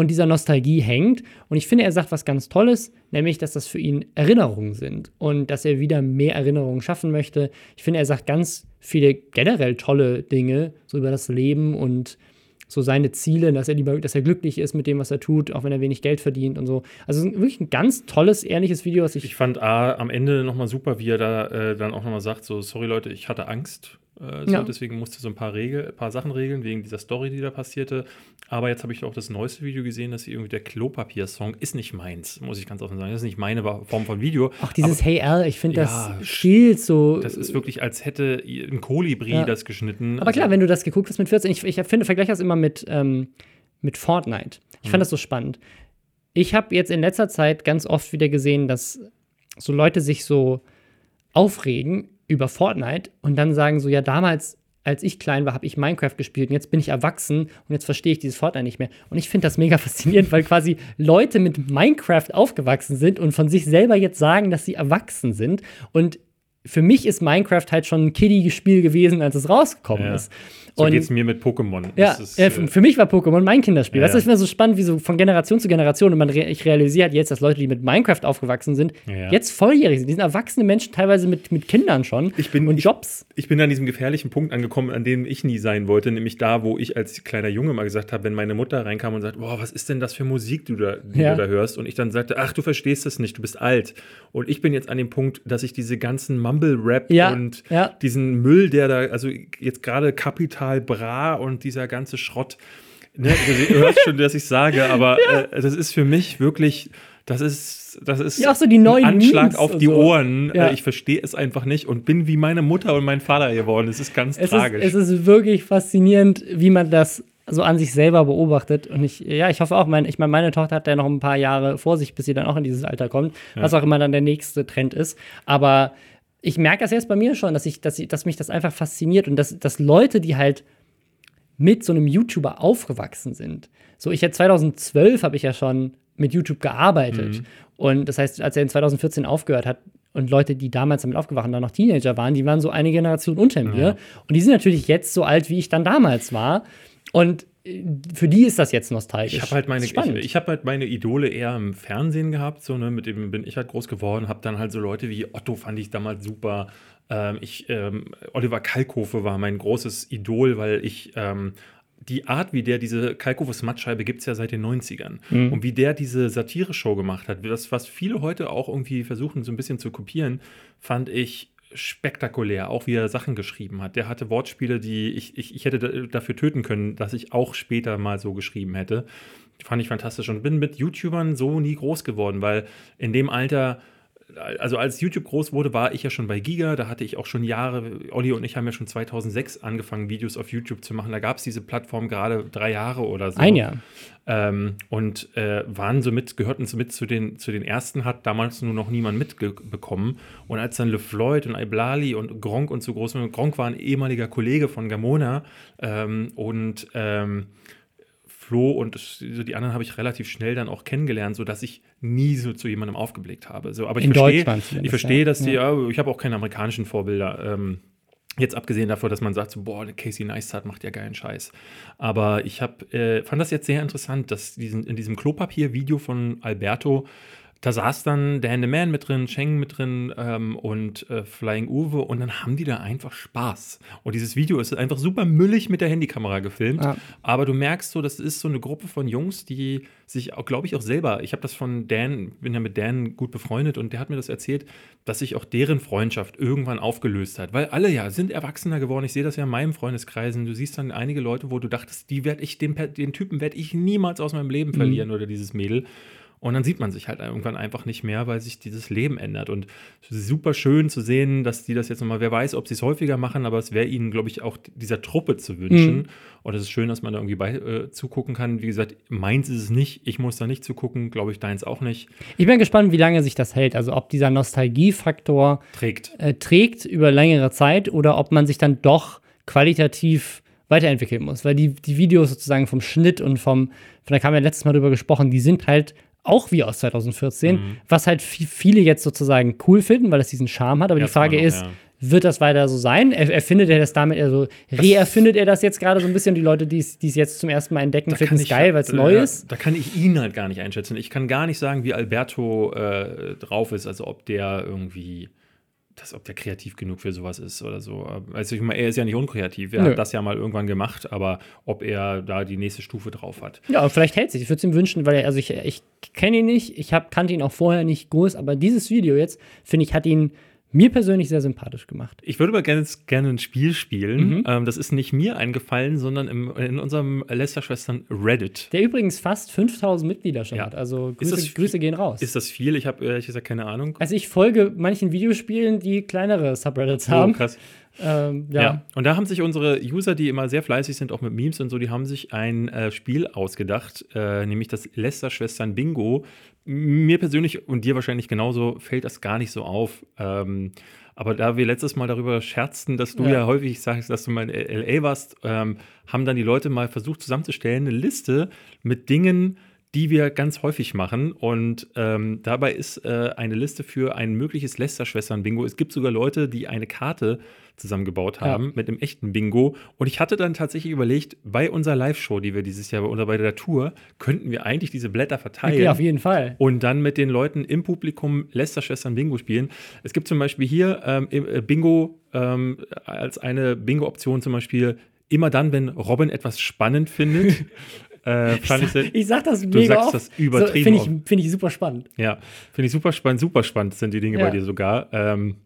und dieser Nostalgie hängt. Und ich finde, er sagt was ganz Tolles, nämlich, dass das für ihn Erinnerungen sind und dass er wieder mehr Erinnerungen schaffen möchte. Ich finde, er sagt ganz viele generell tolle Dinge so über das Leben und so seine Ziele, dass er lieber, dass er glücklich ist mit dem, was er tut, auch wenn er wenig Geld verdient und so. Also wirklich ein ganz tolles, ehrliches Video, was ich. Ich fand A, am Ende nochmal super, wie er da äh, dann auch nochmal sagt: so, sorry Leute, ich hatte Angst äh, so, ja. Deswegen musste so ein paar, Regel, ein paar Sachen regeln, wegen dieser Story, die da passierte. Aber jetzt habe ich auch das neueste Video gesehen, dass irgendwie der Klopapier-Song ist nicht meins, muss ich ganz offen sagen. Das ist nicht meine Form von Video. Auch dieses aber, Hey Al, ich finde ja, das spielt so. Das ist wirklich, als hätte ein Kolibri ja. das geschnitten. Aber klar, also, wenn du das geguckt hast mit 14, ich, ich finde, vergleiche das immer mit, ähm, mit Fortnite. Ich mhm. fand das so spannend. Ich habe jetzt in letzter Zeit ganz oft wieder gesehen, dass so Leute sich so aufregen über Fortnite und dann sagen so, ja, damals, als ich klein war, habe ich Minecraft gespielt und jetzt bin ich erwachsen und jetzt verstehe ich dieses Fortnite nicht mehr. Und ich finde das mega faszinierend, weil quasi Leute mit Minecraft aufgewachsen sind und von sich selber jetzt sagen, dass sie erwachsen sind. Und für mich ist Minecraft halt schon ein Kiddie-Spiel gewesen, als es rausgekommen ja. ist. So geht es mir mit Pokémon. Ja, ist, äh, für mich war Pokémon mein Kinderspiel. Ja, das ist mir so spannend, wie so von Generation zu Generation. Und man re ich realisiere halt jetzt, dass Leute, die mit Minecraft aufgewachsen sind, ja. jetzt volljährig sind. Die sind erwachsene Menschen, teilweise mit, mit Kindern schon. Ich bin, und Jobs. Ich, ich bin an diesem gefährlichen Punkt angekommen, an dem ich nie sein wollte. Nämlich da, wo ich als kleiner Junge mal gesagt habe, wenn meine Mutter reinkam und sagt, boah, was ist denn das für Musik, die du da, die du da hörst? Und ich dann sagte, ach, du verstehst das nicht, du bist alt. Und ich bin jetzt an dem Punkt, dass ich diese ganzen Mumble-Rap und diesen Müll, der da, also jetzt gerade Kapital Bra und dieser ganze Schrott. Ne, du hörst schon, dass ich sage, aber ja. äh, das ist für mich wirklich, das ist, das ist ja, so ein Anschlag Memes auf die so. Ohren. Ja. Äh, ich verstehe es einfach nicht und bin wie meine Mutter und mein Vater geworden. Es ist ganz es tragisch. Ist, es ist wirklich faszinierend, wie man das so an sich selber beobachtet. Und ich, ja, ich hoffe auch, mein, ich meine, meine Tochter hat ja noch ein paar Jahre vor sich, bis sie dann auch in dieses Alter kommt, ja. was auch immer dann der nächste Trend ist. Aber ich merke das jetzt bei mir schon, dass, ich, dass, ich, dass mich das einfach fasziniert und dass, dass Leute, die halt mit so einem YouTuber aufgewachsen sind. So, ich ja 2012 habe ich ja schon mit YouTube gearbeitet. Mhm. Und das heißt, als er in 2014 aufgehört hat und Leute, die damals damit aufgewacht dann noch Teenager waren, die waren so eine Generation unter mir. Ja. Und die sind natürlich jetzt so alt, wie ich dann damals war. Und für die ist das jetzt nostalgisch. Ich habe halt meine, ich, ich habe halt meine Idole eher im Fernsehen gehabt, so ne, mit dem bin ich halt groß geworden, habe dann halt so Leute wie Otto fand ich damals super, ähm, ich, ähm, Oliver Kalkofe war mein großes Idol, weil ich ähm, die Art, wie der diese Kalkofes Mattscheibe gibt es ja seit den 90ern. Mhm. Und wie der diese Satire-Show gemacht hat, das, was viele heute auch irgendwie versuchen, so ein bisschen zu kopieren, fand ich spektakulär, auch wie er Sachen geschrieben hat. Der hatte Wortspiele, die ich, ich, ich hätte dafür töten können, dass ich auch später mal so geschrieben hätte. Fand ich fantastisch und bin mit YouTubern so nie groß geworden, weil in dem Alter also als YouTube groß wurde, war ich ja schon bei Giga. Da hatte ich auch schon Jahre, Olli und ich haben ja schon 2006 angefangen, Videos auf YouTube zu machen. Da gab es diese Plattform gerade drei Jahre oder so. Ein Jahr. Ähm, und äh, waren somit, gehörten somit zu den, zu den ersten, hat damals nur noch niemand mitbekommen. Und als dann LeFloid und Iblali und Gronk und so groß waren, Gronk war ein ehemaliger Kollege von Gamona ähm, und ähm, Flo und so die anderen habe ich relativ schnell dann auch kennengelernt, sodass ich nie so zu jemandem aufgeblickt habe. So, aber ich verstehe, ich verstehe, dass die, ja. ich habe auch keine amerikanischen Vorbilder. Ähm, Jetzt abgesehen davon, dass man sagt, so, boah, Casey Neistat macht ja geilen Scheiß. Aber ich hab, äh, fand das jetzt sehr interessant, dass diesen, in diesem Klopapier-Video von Alberto da saß dann Dan the Man mit drin, Cheng mit drin ähm, und äh, Flying Uwe und dann haben die da einfach Spaß. Und dieses Video ist einfach super müllig mit der Handykamera gefilmt. Ja. Aber du merkst so, das ist so eine Gruppe von Jungs, die sich auch, glaube ich, auch selber, ich habe das von Dan, bin ja mit Dan gut befreundet und der hat mir das erzählt, dass sich auch deren Freundschaft irgendwann aufgelöst hat. Weil alle ja sind erwachsener geworden. Ich sehe das ja in meinem Freundeskreisen. Du siehst dann einige Leute, wo du dachtest, die werde ich, den, den Typen werde ich niemals aus meinem Leben verlieren oder dieses Mädel. Und dann sieht man sich halt irgendwann einfach nicht mehr, weil sich dieses Leben ändert. Und es ist super schön zu sehen, dass die das jetzt nochmal, wer weiß, ob sie es häufiger machen, aber es wäre ihnen, glaube ich, auch dieser Truppe zu wünschen. Mhm. Und es ist schön, dass man da irgendwie bei, äh, zugucken kann. Wie gesagt, meins ist es nicht. Ich muss da nicht zugucken, glaube ich, deins auch nicht. Ich bin gespannt, wie lange sich das hält. Also ob dieser Nostalgiefaktor Trägt. äh, trägt über längere Zeit oder ob man sich dann doch qualitativ weiterentwickeln muss. Weil die, die Videos sozusagen vom Schnitt und vom, von da haben wir letztes Mal drüber gesprochen, die sind halt auch wie aus 2014, Mhm. was halt vi- viele jetzt sozusagen cool finden, weil es diesen Charme hat. Aber die Erstmal Frage noch, ist, ja. wird das weiter so sein? Er, erfindet er das damit, also reerfindet er das jetzt gerade so ein bisschen? Die Leute, die es die es jetzt zum ersten Mal entdecken, finden es geil, weil es äh, neu ist. Da kann ich ihn halt gar nicht einschätzen. Ich kann gar nicht sagen, wie Alberto äh, drauf ist, also ob der irgendwie, das, ob der kreativ genug für sowas ist oder so. Also ich meine, er ist ja nicht unkreativ. Er Nö. hat das ja mal irgendwann gemacht, aber ob er da die nächste Stufe drauf hat. Ja, aber vielleicht hält sich. Ich würde es ihm wünschen, weil er, also ich, ich kenne ihn nicht, ich hab, kannte ihn auch vorher nicht groß, aber dieses Video jetzt, finde ich, hat ihn mir persönlich sehr sympathisch gemacht. Ich würde aber gerne, gerne ein Spiel spielen. Mhm. Ähm, das ist nicht mir eingefallen, sondern im, in unserem Lester-Schwestern Reddit. Der übrigens fast 5000 Mitglieder schon Ja. hat. Also Grüße, Grüße gehen raus. Ist das viel? Ich habe ehrlich gesagt keine Ahnung. also ich folge manchen Videospielen, die kleinere Subreddits haben. Oh, krass. Ähm, Ja. ja. und da haben sich unsere User, die immer sehr fleißig sind, auch mit Memes und so, die haben sich ein äh, Spiel ausgedacht, äh, nämlich das Lester-Schwestern Bingo. Mir persönlich und dir wahrscheinlich genauso fällt das gar nicht so auf. Ähm, aber da wir letztes Mal darüber scherzten, dass du ja, Ja. häufig sagst, dass du mal in LA warst, ähm, haben dann die Leute mal versucht zusammenzustellen, eine Liste mit Dingen, die wir ganz häufig machen. Und ähm, dabei ist äh, eine Liste für ein mögliches Lester-Schwestern-Bingo. Es gibt sogar Leute, die eine Karte zusammengebaut haben Ja. mit einem echten Bingo. Und ich hatte dann tatsächlich überlegt, bei unserer Live-Show, die wir dieses Jahr oder bei der Tour, könnten wir eigentlich diese Blätter verteilen. Okay, auf jeden Fall. Und dann mit den Leuten im Publikum Lester-Schwestern Bingo spielen. Es gibt zum Beispiel hier ähm, äh, Bingo ähm, als eine Bingo-Option zum Beispiel immer dann, wenn Robin etwas spannend findet. äh, ich sehr, Ich sag das Du mega sagst oft. das übertrieben Finde ich, find ich super spannend. ja, finde ich super spannend. Super spannend sind die Dinge Ja. bei dir sogar. Ähm,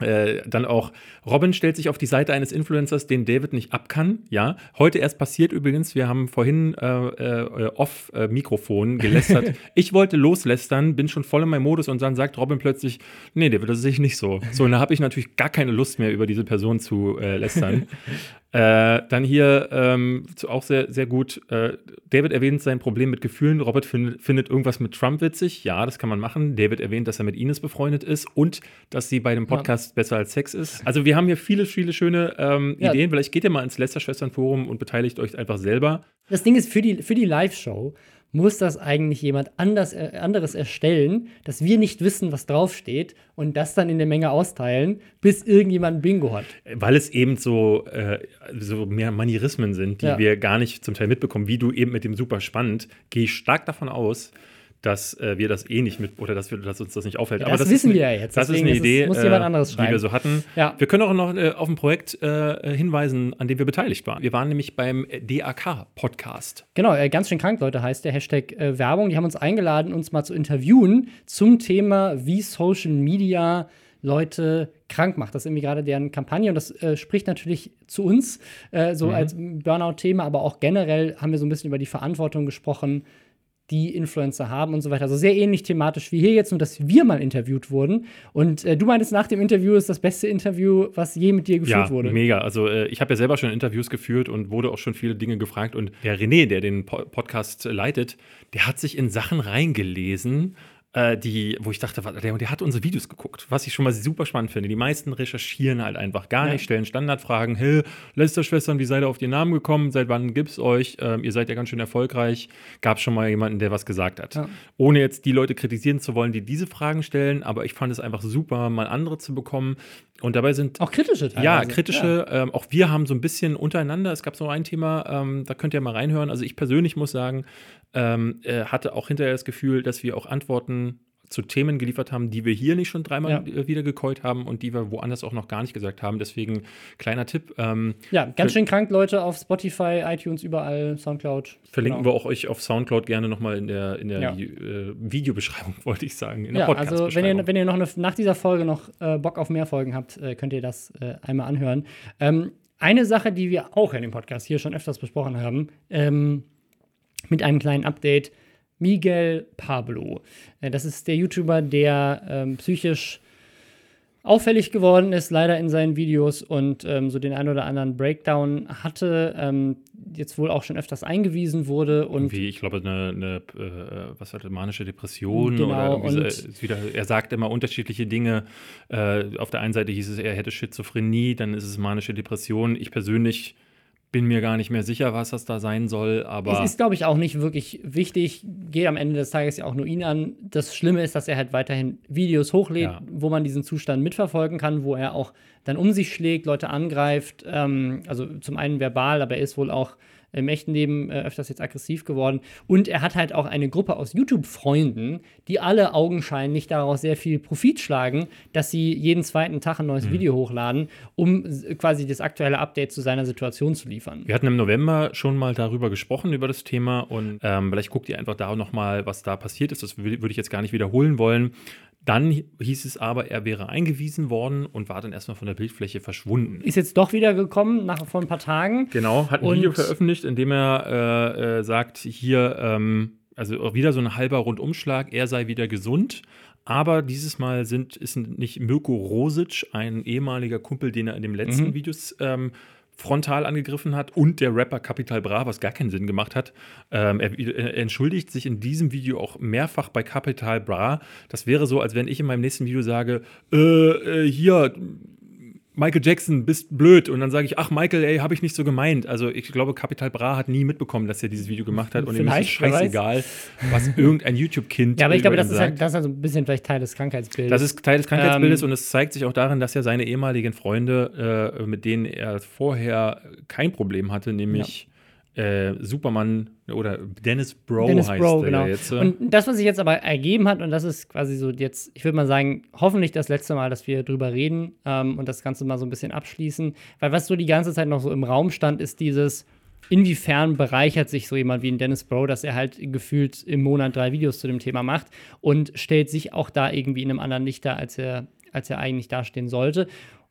äh, dann auch, Robin stellt sich auf die Seite eines Influencers, den David nicht ab kann. Ja, heute erst passiert übrigens. Wir haben vorhin äh, äh, off äh, Mikrofon gelästert. ich wollte loslästern, bin schon voll in meinem Modus und dann sagt Robin plötzlich, nee, David, das sehe ich nicht so. So, und da habe ich natürlich gar keine Lust mehr über diese Person zu äh, lästern. Äh, dann hier ähm, auch sehr, sehr gut. Äh, David erwähnt sein Problem mit Gefühlen. Robert findet, findet irgendwas mit Trump witzig. Ja, das kann man machen. David erwähnt, dass er mit Ines befreundet ist und dass sie bei dem Podcast besser als Sex ist. Also, wir haben hier viele, viele schöne ähm, Ja. Ideen. Vielleicht geht ihr mal ins Lester-Schwestern-Forum und beteiligt euch einfach selber. Das Ding ist, für die, für die Live-Show muss das eigentlich jemand anders, äh, anderes erstellen, dass wir nicht wissen, was draufsteht und das dann in der Menge austeilen, bis irgendjemand ein Bingo hat. Weil es eben so, äh, so mehr Manierismen sind, die Ja. wir gar nicht zum Teil mitbekommen, wie du eben mit dem super spannend, gehe ich stark davon aus, dass äh, wir das eh nicht mit oder dass, wir, dass uns das nicht auffällt. Ja, Aber das ist wissen eine- wir ja jetzt, Das ist deswegen eine ist es- Idee, muss jemand äh, anderes die wir so hatten. Ja. Wir können auch noch äh, auf ein Projekt äh, hinweisen, an dem wir beteiligt waren. Wir waren nämlich beim DAK-Podcast. Genau, äh, ganz schön krank, Leute, heißt der Hashtag äh, Werbung. Die haben uns eingeladen, uns mal zu interviewen zum Thema, wie Social Media Leute krank macht. Das ist irgendwie gerade deren Kampagne und das äh, spricht natürlich zu uns, äh, so als Burnout-Thema, aber auch generell haben wir so ein bisschen über die Verantwortung gesprochen, die Influencer haben und so weiter. Also sehr ähnlich thematisch wie hier jetzt, nur dass wir mal interviewt wurden. Und äh, du meintest, nach dem Interview ist das beste Interview, was je mit dir geführt Ja, wurde. mega. Also äh, ich habe ja selber schon Interviews geführt und wurde auch schon viele Dinge gefragt. Und der René, der den po Podcast leitet, der hat sich in Sachen reingelesen, äh, die, wo ich dachte, der, der hat unsere Videos geguckt, was ich schon mal super spannend finde. Die meisten recherchieren halt einfach gar Ja. nicht, stellen Standardfragen. Hey, Lester-Schwestern, wie seid ihr auf den Namen gekommen? Seit wann gibt's euch? Ähm, ihr seid ja ganz schön erfolgreich. Gab schon mal jemanden, der was gesagt hat. Ja. Ohne jetzt die Leute kritisieren zu wollen, die diese Fragen stellen, aber ich fand es einfach super, mal andere zu bekommen. Und dabei sind Auch kritische teilweise. ja, kritische. Ähm, auch wir haben so ein bisschen untereinander. Es gab so ein Thema, ähm, da könnt ihr mal reinhören. Also ich persönlich muss sagen, ähm, äh, hatte auch hinterher das Gefühl, dass wir auch Antworten zu Themen geliefert haben, die wir hier nicht schon dreimal Ja. äh, wieder gekeult haben und die wir woanders auch noch gar nicht gesagt haben. Deswegen kleiner Tipp. Ähm, Ja, ganz schön krank, Leute, auf Spotify, iTunes, überall, Soundcloud. verlinken Genau. wir auch euch auf Soundcloud gerne nochmal in der, in der Ja. äh, Videobeschreibung, wollte ich sagen. In der Ja, also wenn ihr, wenn ihr noch eine, nach dieser Folge noch äh, Bock auf mehr Folgen habt, äh, könnt ihr das äh, einmal anhören. Ähm, eine Sache, die wir auch in dem Podcast hier schon öfters besprochen haben, ähm, mit einem kleinen Update. Miguel Pablo. Äh, das ist der YouTuber, der ähm, psychisch auffällig geworden ist, leider in seinen Videos und ähm, so den ein oder anderen Breakdown hatte, ähm, jetzt wohl auch schon öfters eingewiesen wurde und Irgendwie, ich glaube, eine, eine äh, was hatte, manische Depression Genau, oder irgendwie so, äh, wieder, er sagt immer unterschiedliche Dinge. Äh, auf der einen Seite hieß es, er hätte Schizophrenie, dann ist es manische Depression. Ich persönlich bin mir gar nicht mehr sicher, was das da sein soll, aber Es ist, glaube ich, auch nicht wirklich wichtig. Geht am Ende des Tages ja auch nur ihn an. Das Schlimme ist, dass er halt weiterhin Videos hochlädt, Ja. wo man diesen Zustand mitverfolgen kann, wo er auch dann um sich schlägt, Leute angreift. Ähm, also zum einen verbal, aber er ist wohl auch im echten Leben äh, öfters jetzt aggressiv geworden. Und er hat halt auch eine Gruppe aus YouTube-Freunden, die alle augenscheinlich daraus sehr viel Profit schlagen, dass sie jeden zweiten Tag ein neues Video hochladen, um s- quasi das aktuelle Update zu seiner Situation zu liefern. Wir hatten im November schon mal darüber gesprochen, über das Thema. Und ähm, vielleicht guckt ihr einfach da nochmal, was da passiert ist. Das würde ich jetzt gar nicht wiederholen wollen. Dann hieß es aber, er wäre eingewiesen worden und war dann erstmal von der Bildfläche verschwunden. Ist jetzt doch wieder gekommen, nach vor ein paar Tagen. Genau, hat ein Und- Video veröffentlicht, in dem er äh, äh, sagt, hier, ähm, also wieder so ein halber Rundumschlag, er sei wieder gesund. Aber dieses Mal sind, ist nicht Mirko Rosic, ein ehemaliger Kumpel, den er in den letzten Mhm. Videos ähm, frontal angegriffen hat, und der Rapper Capital Bra, was gar keinen Sinn gemacht hat. Ähm, er, er entschuldigt sich in diesem Video auch mehrfach bei Capital Bra. Das wäre so, als wenn ich in meinem nächsten Video sage, äh, äh, hier, Michael Jackson, bist blöd. Und dann sage ich, ach Michael, ey, habe ich nicht so gemeint. Also ich glaube, Capital Bra hat nie mitbekommen, dass er dieses Video gemacht hat. Und ihm ist scheißegal, was irgendein YouTube-Kind Ja, aber ich glaube, das ist, halt, das ist halt so ein bisschen vielleicht Teil des Krankheitsbildes. Das ist Teil des Krankheitsbildes Ähm, und es zeigt sich auch darin, dass er seine ehemaligen Freunde, äh, mit denen er vorher kein Problem hatte, nämlich äh, Superman oder Dennis Bro Dennis heißt Bro, er genau. jetzt. äh. Und das, was sich jetzt aber ergeben hat, und das ist quasi so jetzt, ich würde mal sagen, hoffentlich das letzte Mal, dass wir drüber reden ähm, und das Ganze mal so ein bisschen abschließen. Weil was so die ganze Zeit noch so im Raum stand, ist dieses, inwiefern bereichert sich so jemand wie ein Dennis Bro, dass er halt gefühlt im Monat drei Videos zu dem Thema macht und stellt sich auch da irgendwie in einem anderen Licht dar, als er, als er eigentlich dastehen sollte.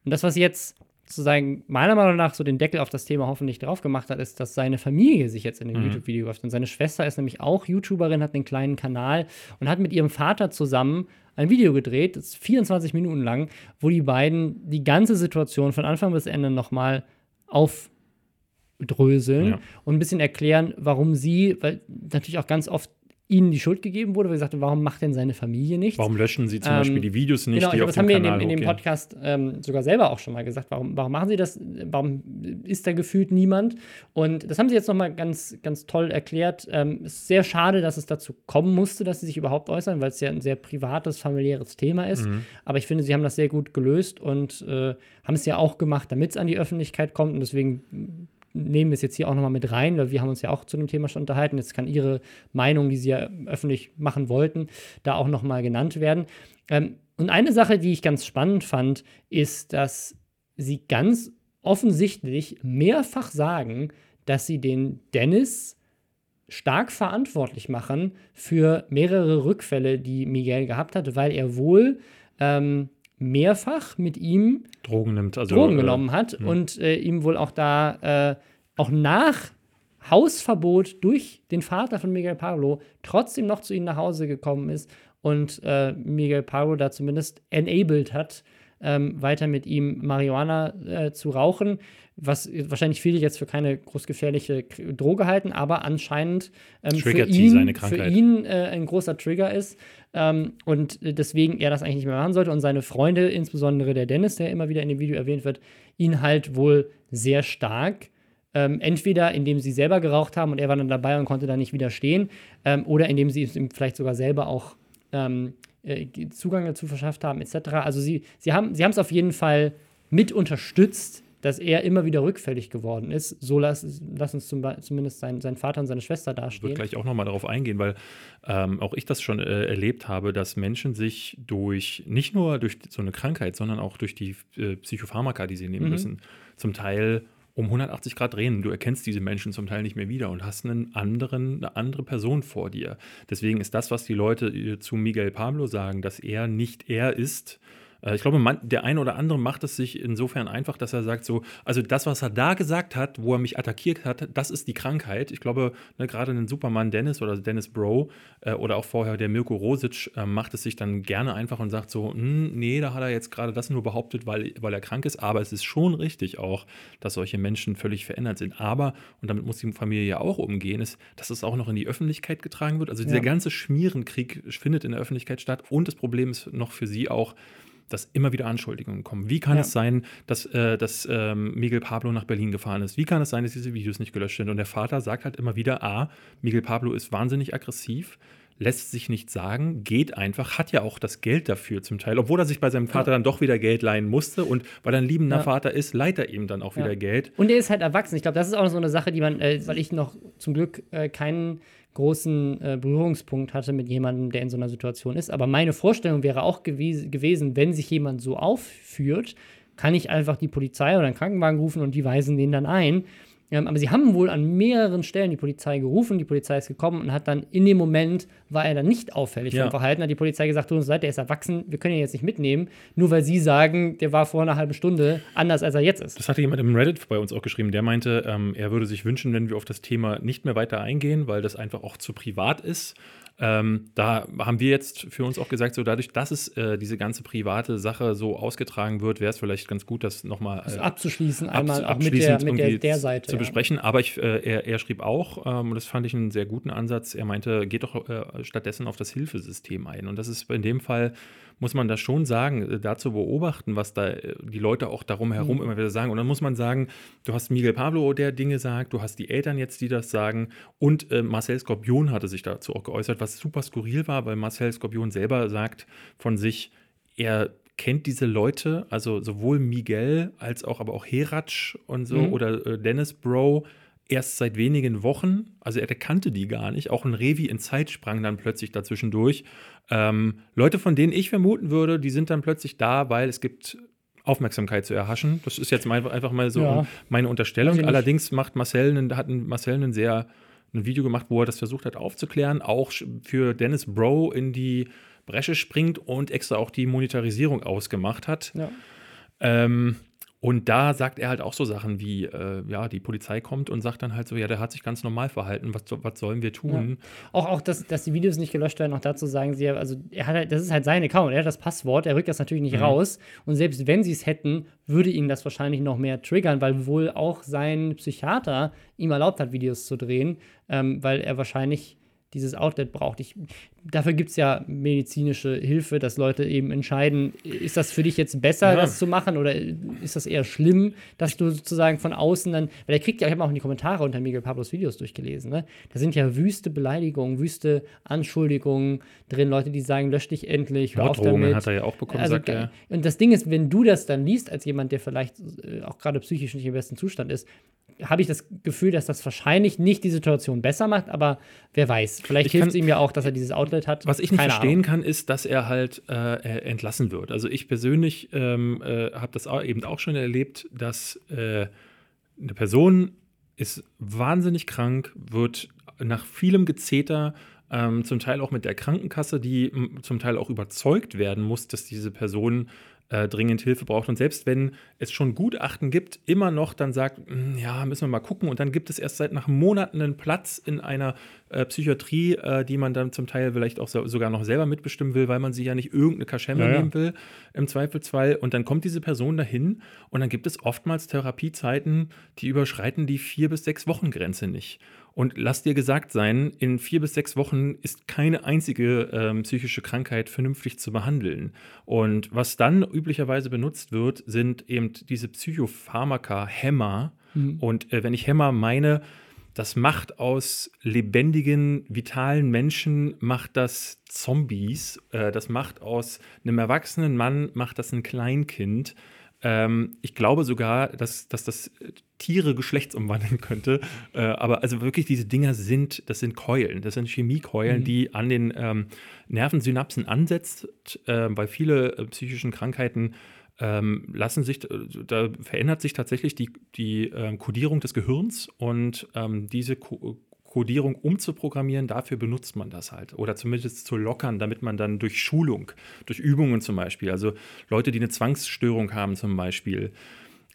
Und das, was jetzt sozusagen meiner Meinung nach so den Deckel auf das Thema hoffentlich drauf gemacht hat, ist, dass seine Familie sich jetzt in dem YouTube-Video öffnet. Und seine Schwester ist nämlich auch YouTuberin, hat einen kleinen Kanal und hat mit ihrem Vater zusammen ein Video gedreht, das ist 24 Minuten lang, wo die beiden die ganze Situation von Anfang bis Ende nochmal aufdröseln Ja. und ein bisschen erklären, warum sie, weil natürlich auch ganz oft ihnen die Schuld gegeben wurde, weil sie sagte, warum macht denn seine Familie nichts? Warum löschen sie zum Ähm, Beispiel die Videos nicht, Genau, die glaube, auf das haben wir in dem, in dem? Podcast ähm, sogar selber auch schon mal gesagt. Warum, warum machen sie das? Warum ist da gefühlt niemand? Und das haben sie jetzt noch mal ganz, ganz toll erklärt. Ähm, es ist sehr schade, dass es dazu kommen musste, dass sie sich überhaupt äußern, weil es ja ein sehr privates, familiäres Thema ist. Mhm. Aber ich finde, sie haben das sehr gut gelöst und äh, haben es ja auch gemacht, damit es an die Öffentlichkeit kommt. Und deswegen nehmen es jetzt hier auch nochmal mit rein, weil wir haben uns ja auch zu dem Thema schon unterhalten. Jetzt kann Ihre Meinung, die Sie ja öffentlich machen wollten, da auch nochmal genannt werden. Ähm, und eine Sache, die ich ganz spannend fand, ist, dass Sie ganz offensichtlich mehrfach sagen, dass Sie den Dennis stark verantwortlich machen für mehrere Rückfälle, die Miguel gehabt hat, weil er wohl ähm, mehrfach mit ihm Drogen nimmt. Also, Drogen äh, genommen hat und äh, ihm wohl auch da, äh, auch nach Hausverbot durch den Vater von Miguel Pablo, trotzdem noch zu ihnen nach Hause gekommen ist und äh, Miguel Pablo da zumindest enabled hat, ähm, weiter mit ihm Marihuana äh, zu rauchen, was wahrscheinlich viele jetzt für keine groß gefährliche Droge halten, aber anscheinend ähm, für ihn, für ihn äh, ein großer Trigger ist ähm, und deswegen er das eigentlich nicht mehr machen sollte und seine Freunde, insbesondere der Dennis, der immer wieder in dem Video erwähnt wird, ihn halt wohl sehr stark ähm, entweder indem sie selber geraucht haben und er war dann dabei und konnte da nicht widerstehen, ähm, oder indem sie ihm vielleicht sogar selber auch ähm, äh, Zugang dazu verschafft haben, etc. Also sie, sie haben sie haben es auf jeden Fall mit unterstützt, dass er immer wieder rückfällig geworden ist. So lass, lass uns zum, zumindest sein, sein Vater und seine Schwester dastehen. Ich würde gleich auch nochmal darauf eingehen, weil ähm, auch ich das schon äh, erlebt habe, dass Menschen sich durch, nicht nur durch so eine Krankheit, sondern auch durch die äh, Psychopharmaka, die sie nehmen mhm. müssen, zum Teil um 180 Grad drehen. Du erkennst diese Menschen zum Teil nicht mehr wieder und hast einen anderen, eine andere Person vor dir. Deswegen ist das, was die Leute äh, zu Miguel Pablo sagen, dass er nicht er ist, ich glaube, man, der eine oder andere macht es sich insofern einfach, dass er sagt so, also das, was er da gesagt hat, wo er mich attackiert hat, das ist die Krankheit. Ich glaube, ne, gerade ein Superman Dennis oder Dennis Bro äh, oder auch vorher der Mirko Rosic äh, macht es sich dann gerne einfach und sagt so, hm, nee, da hat er jetzt gerade das nur behauptet, weil, weil er krank ist. Aber es ist schon richtig auch, dass solche Menschen völlig verändert sind. Aber, und damit muss die Familie ja auch umgehen, ist, dass es auch noch in die Öffentlichkeit getragen wird. Also dieser ja. ganze Schmierenkrieg findet in der Öffentlichkeit statt. Und das Problem ist noch für sie auch, dass immer wieder Anschuldigungen kommen. Wie kann ja. es sein, dass, äh, dass ähm, Miguel Pablo nach Berlin gefahren ist? Wie kann es sein, dass diese Videos nicht gelöscht sind? Und der Vater sagt halt immer wieder, A, Miguel Pablo ist wahnsinnig aggressiv, lässt sich nicht sagen, geht einfach, hat ja auch das Geld dafür zum Teil, obwohl er sich bei seinem Vater ja. dann doch wieder Geld leihen musste und weil er ein liebender ja. Vater ist, leiht er ihm dann auch wieder Geld. Und er ist halt erwachsen. Ich glaube, das ist auch so eine Sache, die man, äh, weil ich noch zum Glück äh, keinen großen äh, Berührungspunkt hatte mit jemandem, der in so einer Situation ist. Aber meine Vorstellung wäre auch gew gewesen, wenn sich jemand so aufführt, kann ich einfach die Polizei oder einen Krankenwagen rufen und die weisen den dann ein. Ähm, aber sie haben wohl an mehreren Stellen die Polizei gerufen, die Polizei ist gekommen und hat dann in dem Moment, war er dann nicht auffällig ja. vom Verhalten, hat die Polizei gesagt, du uns leid, der ist erwachsen, wir können ihn jetzt nicht mitnehmen, nur weil sie sagen, der war vor einer halben Stunde anders, als er jetzt ist. Das hatte jemand im Reddit bei uns auch geschrieben, der meinte, ähm, er würde sich wünschen, wenn wir auf das Thema nicht mehr weiter eingehen, weil das einfach auch zu privat ist. Ähm, da haben wir jetzt für uns auch gesagt, so dadurch, dass es äh, diese ganze private Sache so ausgetragen wird, wäre es vielleicht ganz gut, das nochmal äh, also abzuschließen, einmal auch mit der, mit der, der Seite. Zu ja. besprechen. Aber ich, äh, er, er, schrieb auch, ähm, und das fand ich einen sehr guten Ansatz, er meinte, geht doch äh, stattdessen auf das Hilfesystem ein. Und das ist in dem Fall muss man das schon sagen, äh, da zu beobachten, was da äh, die Leute auch darum herum mhm. immer wieder sagen. Und dann muss man sagen, du hast Miguel Pablo, der Dinge sagt, du hast die Eltern jetzt, die das sagen. Und äh, Marcel Skorpion hatte sich dazu auch geäußert, was super skurril war, weil Marcel Skorpion selber sagt von sich, er kennt diese Leute, also sowohl Miguel als auch aber auch Heratsch und so mhm. oder äh, Dennis Bro erst seit wenigen Wochen. Also er kannte die gar nicht. Auch ein Revi in Zeit sprang dann plötzlich dazwischen durch. Ähm, Leute, von denen ich vermuten würde, die sind dann plötzlich da, weil es gibt Aufmerksamkeit zu erhaschen. Das ist jetzt einfach mal so ja. meine Unterstellung. Allerdings macht Marcel einen, hat Marcel einen sehr ein Video gemacht, wo er das versucht hat aufzuklären, auch für Dennis Bro in die Bresche springt und extra auch die Monetarisierung ausgemacht hat. Ja. Ähm, und da sagt er halt auch so Sachen wie, äh, ja, die Polizei kommt und sagt dann halt so, ja, der hat sich ganz normal verhalten, was, was sollen wir tun? Ja. Auch, auch dass, dass die Videos nicht gelöscht werden, auch dazu sagen sie, also er hat halt, das ist halt sein Account, er hat das Passwort, er rückt das natürlich nicht mhm. raus. Und selbst wenn sie es hätten, würde ihn das wahrscheinlich noch mehr triggern, weil wohl auch sein Psychiater ihm erlaubt hat, Videos zu drehen, ähm, weil er wahrscheinlich dieses Outlet braucht. Ich, dafür gibt es ja medizinische Hilfe, dass Leute eben entscheiden, ist das für dich jetzt besser, ja. das zu machen oder ist das eher schlimm, dass du sozusagen von außen dann, weil er kriegt ja, ich habe auch in die Kommentare unter Miguel Pablos Videos durchgelesen, ne? da sind ja wüste Beleidigungen, wüste Anschuldigungen drin, Leute, die sagen, lösch dich endlich, hör auf damit. hat er ja auch bekommen, also, sagt er. Und das Ding ist, wenn du das dann liest, als jemand, der vielleicht äh, auch gerade psychisch nicht im besten Zustand ist, habe ich das Gefühl, dass das wahrscheinlich nicht die Situation besser macht, aber wer weiß. Vielleicht hilft es ihm ja auch, dass er dieses Outlet hat. Was ich nicht Keine verstehen Ahnung. kann, ist, dass er halt äh, entlassen wird. Also ich persönlich ähm, äh, habe das auch, eben auch schon erlebt, dass äh, eine Person ist wahnsinnig krank, wird nach vielem Gezeter ähm, zum Teil auch mit der Krankenkasse, die zum Teil auch überzeugt werden muss, dass diese Person äh, dringend Hilfe braucht. Und selbst wenn es schon Gutachten gibt, immer noch dann sagt, hm, ja, müssen wir mal gucken. Und dann gibt es erst seit nach Monaten einen Platz in einer äh, Psychiatrie, äh, die man dann zum Teil vielleicht auch so, sogar noch selber mitbestimmen will, weil man sich ja nicht irgendeine Kaschemme ja, nehmen will, im Zweifelsfall. Und dann kommt diese Person dahin und dann gibt es oftmals Therapiezeiten, die überschreiten die vier bis sechs Wochen Grenze nicht. Und lass dir gesagt sein, in vier bis sechs Wochen ist keine einzige ähm, psychische Krankheit vernünftig zu behandeln. Und was dann üblicherweise benutzt wird, sind eben diese Psychopharmaka, Hämmer. Mhm. Und äh, wenn ich Hämmer meine, das macht aus lebendigen, vitalen Menschen, macht das Zombies. Äh, das macht aus einem erwachsenen Mann, macht das ein Kleinkind. Ähm, ich glaube sogar, dass, dass das Tiere geschlechtsumwandeln könnte. Äh, aber also wirklich, diese Dinger sind, das sind Keulen, das sind Chemiekeulen, mhm. die an den ähm, Nervensynapsen ansetzt, äh, weil viele äh, psychischen Krankheiten ähm, lassen sich, äh, da verändert sich tatsächlich die, die ähm, Kodierung des Gehirns und ähm, diese Ko Kodierung umzuprogrammieren, dafür benutzt man das halt. Oder zumindest zu lockern, damit man dann durch Schulung, durch Übungen zum Beispiel, also Leute, die eine Zwangsstörung haben zum Beispiel,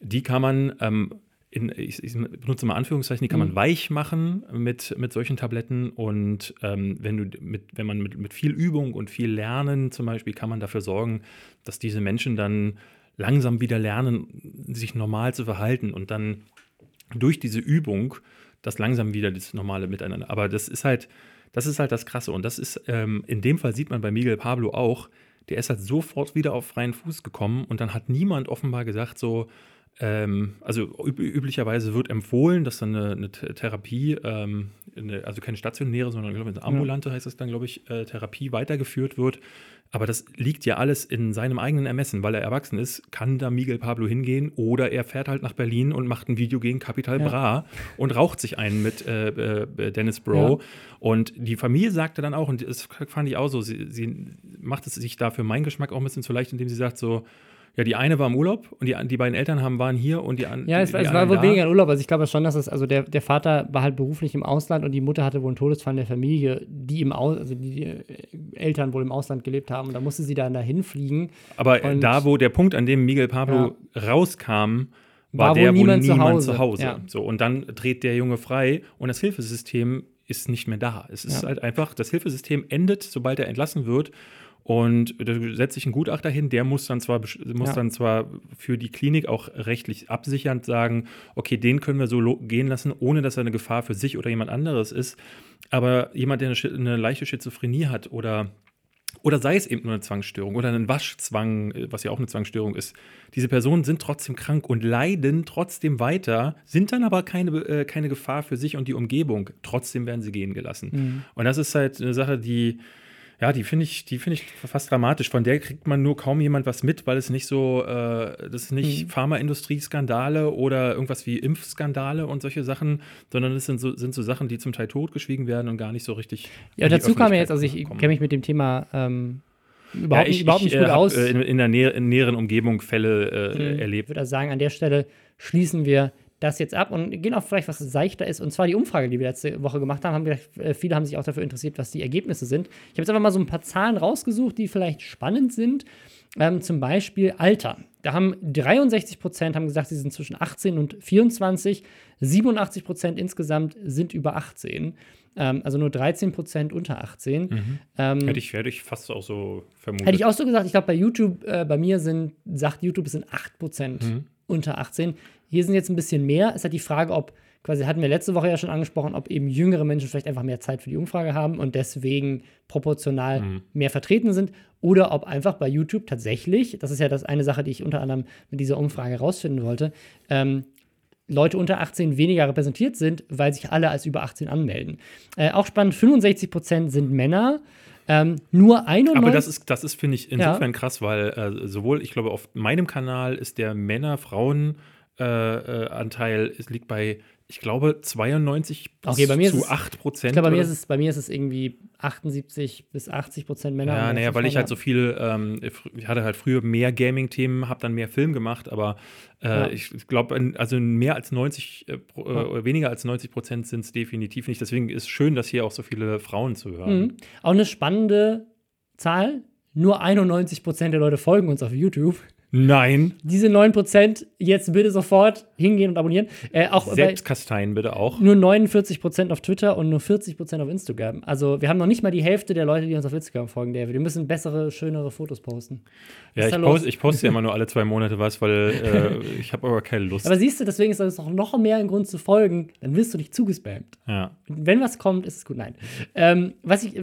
die kann man ähm, in, ich, ich, benutze mal Anführungszeichen, die kann man mhm. weich machen mit, mit solchen Tabletten. Und ähm, wenn, du mit, wenn man mit, mit viel Übung und viel Lernen zum Beispiel, kann man dafür sorgen, dass diese Menschen dann langsam wieder lernen, sich normal zu verhalten und dann durch diese Übung das langsam wieder das normale Miteinander. Aber das ist halt, das ist halt das Krasse. Und das ist, ähm, in dem Fall sieht man bei Miguel Pablo auch, der ist halt sofort wieder auf freien Fuß gekommen und dann hat niemand offenbar gesagt, so, ähm, also üb üblicherweise wird empfohlen, dass dann eine, eine Therapie, ähm, eine, also keine stationäre, sondern glaube eine ambulante ja. heißt das dann, glaube ich, äh, Therapie weitergeführt wird. Aber das liegt ja alles in seinem eigenen Ermessen, weil er erwachsen ist, kann da Miguel Pablo hingehen oder er fährt halt nach Berlin und macht ein Video gegen Capital ja. Bra und raucht sich einen mit äh, äh, Dennis Bro. Ja. Und die Familie sagte dann auch, und das fand ich auch so, sie, sie macht es sich da für meinen Geschmack auch ein bisschen zu leicht, indem sie sagt so, ja, die eine war im Urlaub und die, die beiden Eltern haben, waren hier und die anderen. Ja, es, die, es war wohl weniger ein Urlaub. Also ich glaube schon, dass es, also der, der Vater war halt beruflich im Ausland und die Mutter hatte wohl einen Todesfall in der Familie, die im Aus, also die, die Eltern wohl im Ausland gelebt haben. Und da musste sie dann dahin fliegen. Aber und da, wo der Punkt, an dem Miguel Pablo ja. rauskam, war, war der, niemand, wo niemand zu Hause. Zu Hause. Ja. So, und dann dreht der Junge frei und das Hilfesystem ist nicht mehr da. Es ist ja. halt einfach, das Hilfesystem endet, sobald er entlassen wird. Und da setzt sich ein Gutachter hin, der muss dann zwar muss ja. dann zwar für die Klinik auch rechtlich absichernd sagen, okay, den können wir so gehen lassen, ohne dass er eine Gefahr für sich oder jemand anderes ist. Aber jemand, der eine, eine leichte Schizophrenie hat oder oder sei es eben nur eine Zwangsstörung oder ein Waschzwang, was ja auch eine Zwangsstörung ist. Diese Personen sind trotzdem krank und leiden trotzdem weiter, sind dann aber keine, äh, keine Gefahr für sich und die Umgebung. Trotzdem werden sie gehen gelassen. Mhm. Und das ist halt eine Sache, die, ja, die finde ich, die finde ich fast dramatisch. Von der kriegt man nur kaum jemand was mit, weil es nicht so, äh, das ist nicht mhm. Pharmaindustrie-Skandale oder irgendwas wie Impfskandale und solche Sachen, sondern es sind so, sind so Sachen, die zum Teil totgeschwiegen werden und gar nicht so richtig. Ja, dazu kam ja jetzt, also ich kenne mich mit dem Thema ähm, überhaupt, ja, ich, überhaupt nicht ich, gut äh, aus. In, in, der näher, in näheren Umgebung Fälle äh, mhm. erlebt. Ich würde sagen, an der Stelle schließen wir das jetzt ab und gehen auf vielleicht was seichter ist. Und zwar die Umfrage, die wir letzte Woche gemacht haben. haben wir, äh, viele haben sich auch dafür interessiert, was die Ergebnisse sind. Ich habe jetzt einfach mal so ein paar Zahlen rausgesucht, die vielleicht spannend sind. Ähm, zum Beispiel Alter. Da haben 63 Prozent haben gesagt, sie sind zwischen 18 und 24. 87 Prozent insgesamt sind über 18. Ähm, also nur 13 Prozent unter 18. Mhm. Ähm, hätte, ich, hätte ich fast auch so vermutet. Hätte ich auch so gesagt. Ich glaube, bei YouTube, äh, bei mir sind, sagt YouTube, es sind 8 Prozent mhm. unter 18. Hier sind jetzt ein bisschen mehr. Es ist halt die Frage, ob, quasi hatten wir letzte Woche ja schon angesprochen, ob eben jüngere Menschen vielleicht einfach mehr Zeit für die Umfrage haben und deswegen proportional mhm. mehr vertreten sind. Oder ob einfach bei YouTube tatsächlich, das ist ja das eine Sache, die ich unter anderem mit dieser Umfrage herausfinden wollte, ähm, Leute unter 18 weniger repräsentiert sind, weil sich alle als über 18 anmelden. Äh, auch spannend, 65% sind Männer. Ähm, nur 91. Aber das ist, das ist finde ich, insofern ja. krass, weil äh, sowohl, ich glaube, auf meinem Kanal ist der Männer-Frauen- äh, äh, Anteil es liegt bei, ich glaube, 92 okay, bei mir zu ist 8 Prozent. Ich glaube, bei, mir ist es, bei mir ist es irgendwie 78 bis 80 Prozent Männer. Ja, naja, weil ich halt so viel, ähm, ich hatte halt früher mehr Gaming-Themen, habe dann mehr Film gemacht, aber äh, ja. ich glaube, also mehr als 90, äh, ja. weniger als 90 Prozent sind es definitiv nicht. Deswegen ist es schön, dass hier auch so viele Frauen zuhören. Mhm. Auch eine spannende Zahl. Nur 91 Prozent der Leute folgen uns auf YouTube. Nein. Diese 9% jetzt bitte sofort hingehen und abonnieren. Äh, auch Selbstkasteien bitte auch. Nur 49% auf Twitter und nur 40% auf Instagram. Also wir haben noch nicht mal die Hälfte der Leute, die uns auf Instagram folgen, David. Wir müssen bessere, schönere Fotos posten. Ja, ich, post, ich, poste ja immer nur alle zwei Monate was, weil äh, ich habe aber keine Lust. Aber siehst du, deswegen ist das noch mehr ein Grund zu folgen. Dann wirst du nicht zugespammt. Ja. Wenn was kommt, ist es gut. Nein. Ähm, was ich,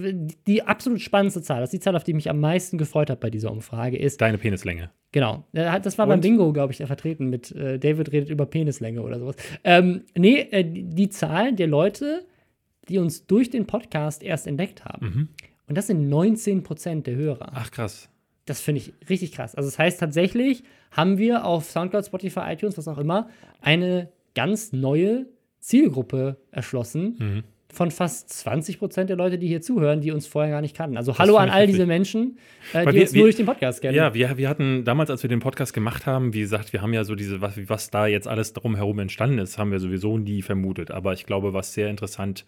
die absolut spannendste Zahl, das ist die Zahl, auf die ich mich am meisten gefreut habe bei dieser Umfrage, ist. Deine Penislänge. Genau. Das war Und? beim Bingo, glaube ich, vertreten mit äh, David redet über Penislänge oder sowas. Ähm, nee, äh, die Zahl der Leute, die uns durch den Podcast erst entdeckt haben. Mhm. Und das sind 19 Prozent der Hörer. Ach, krass. Das finde ich richtig krass. Also das heißt tatsächlich haben wir auf Soundcloud, Spotify, iTunes, was auch immer, eine ganz neue Zielgruppe erschlossen Mhm. Von fast 20 Prozent der Leute, die hier zuhören, die uns vorher gar nicht kannten. Also hallo an all diese Menschen, äh, die wir- uns wir- nur durch den Podcast kennen. Ja, wir, wir hatten damals, als wir den Podcast gemacht haben, wie gesagt, wir haben ja so diese, was, was da jetzt alles drumherum entstanden ist, haben wir sowieso nie vermutet. Aber ich glaube, was sehr interessant,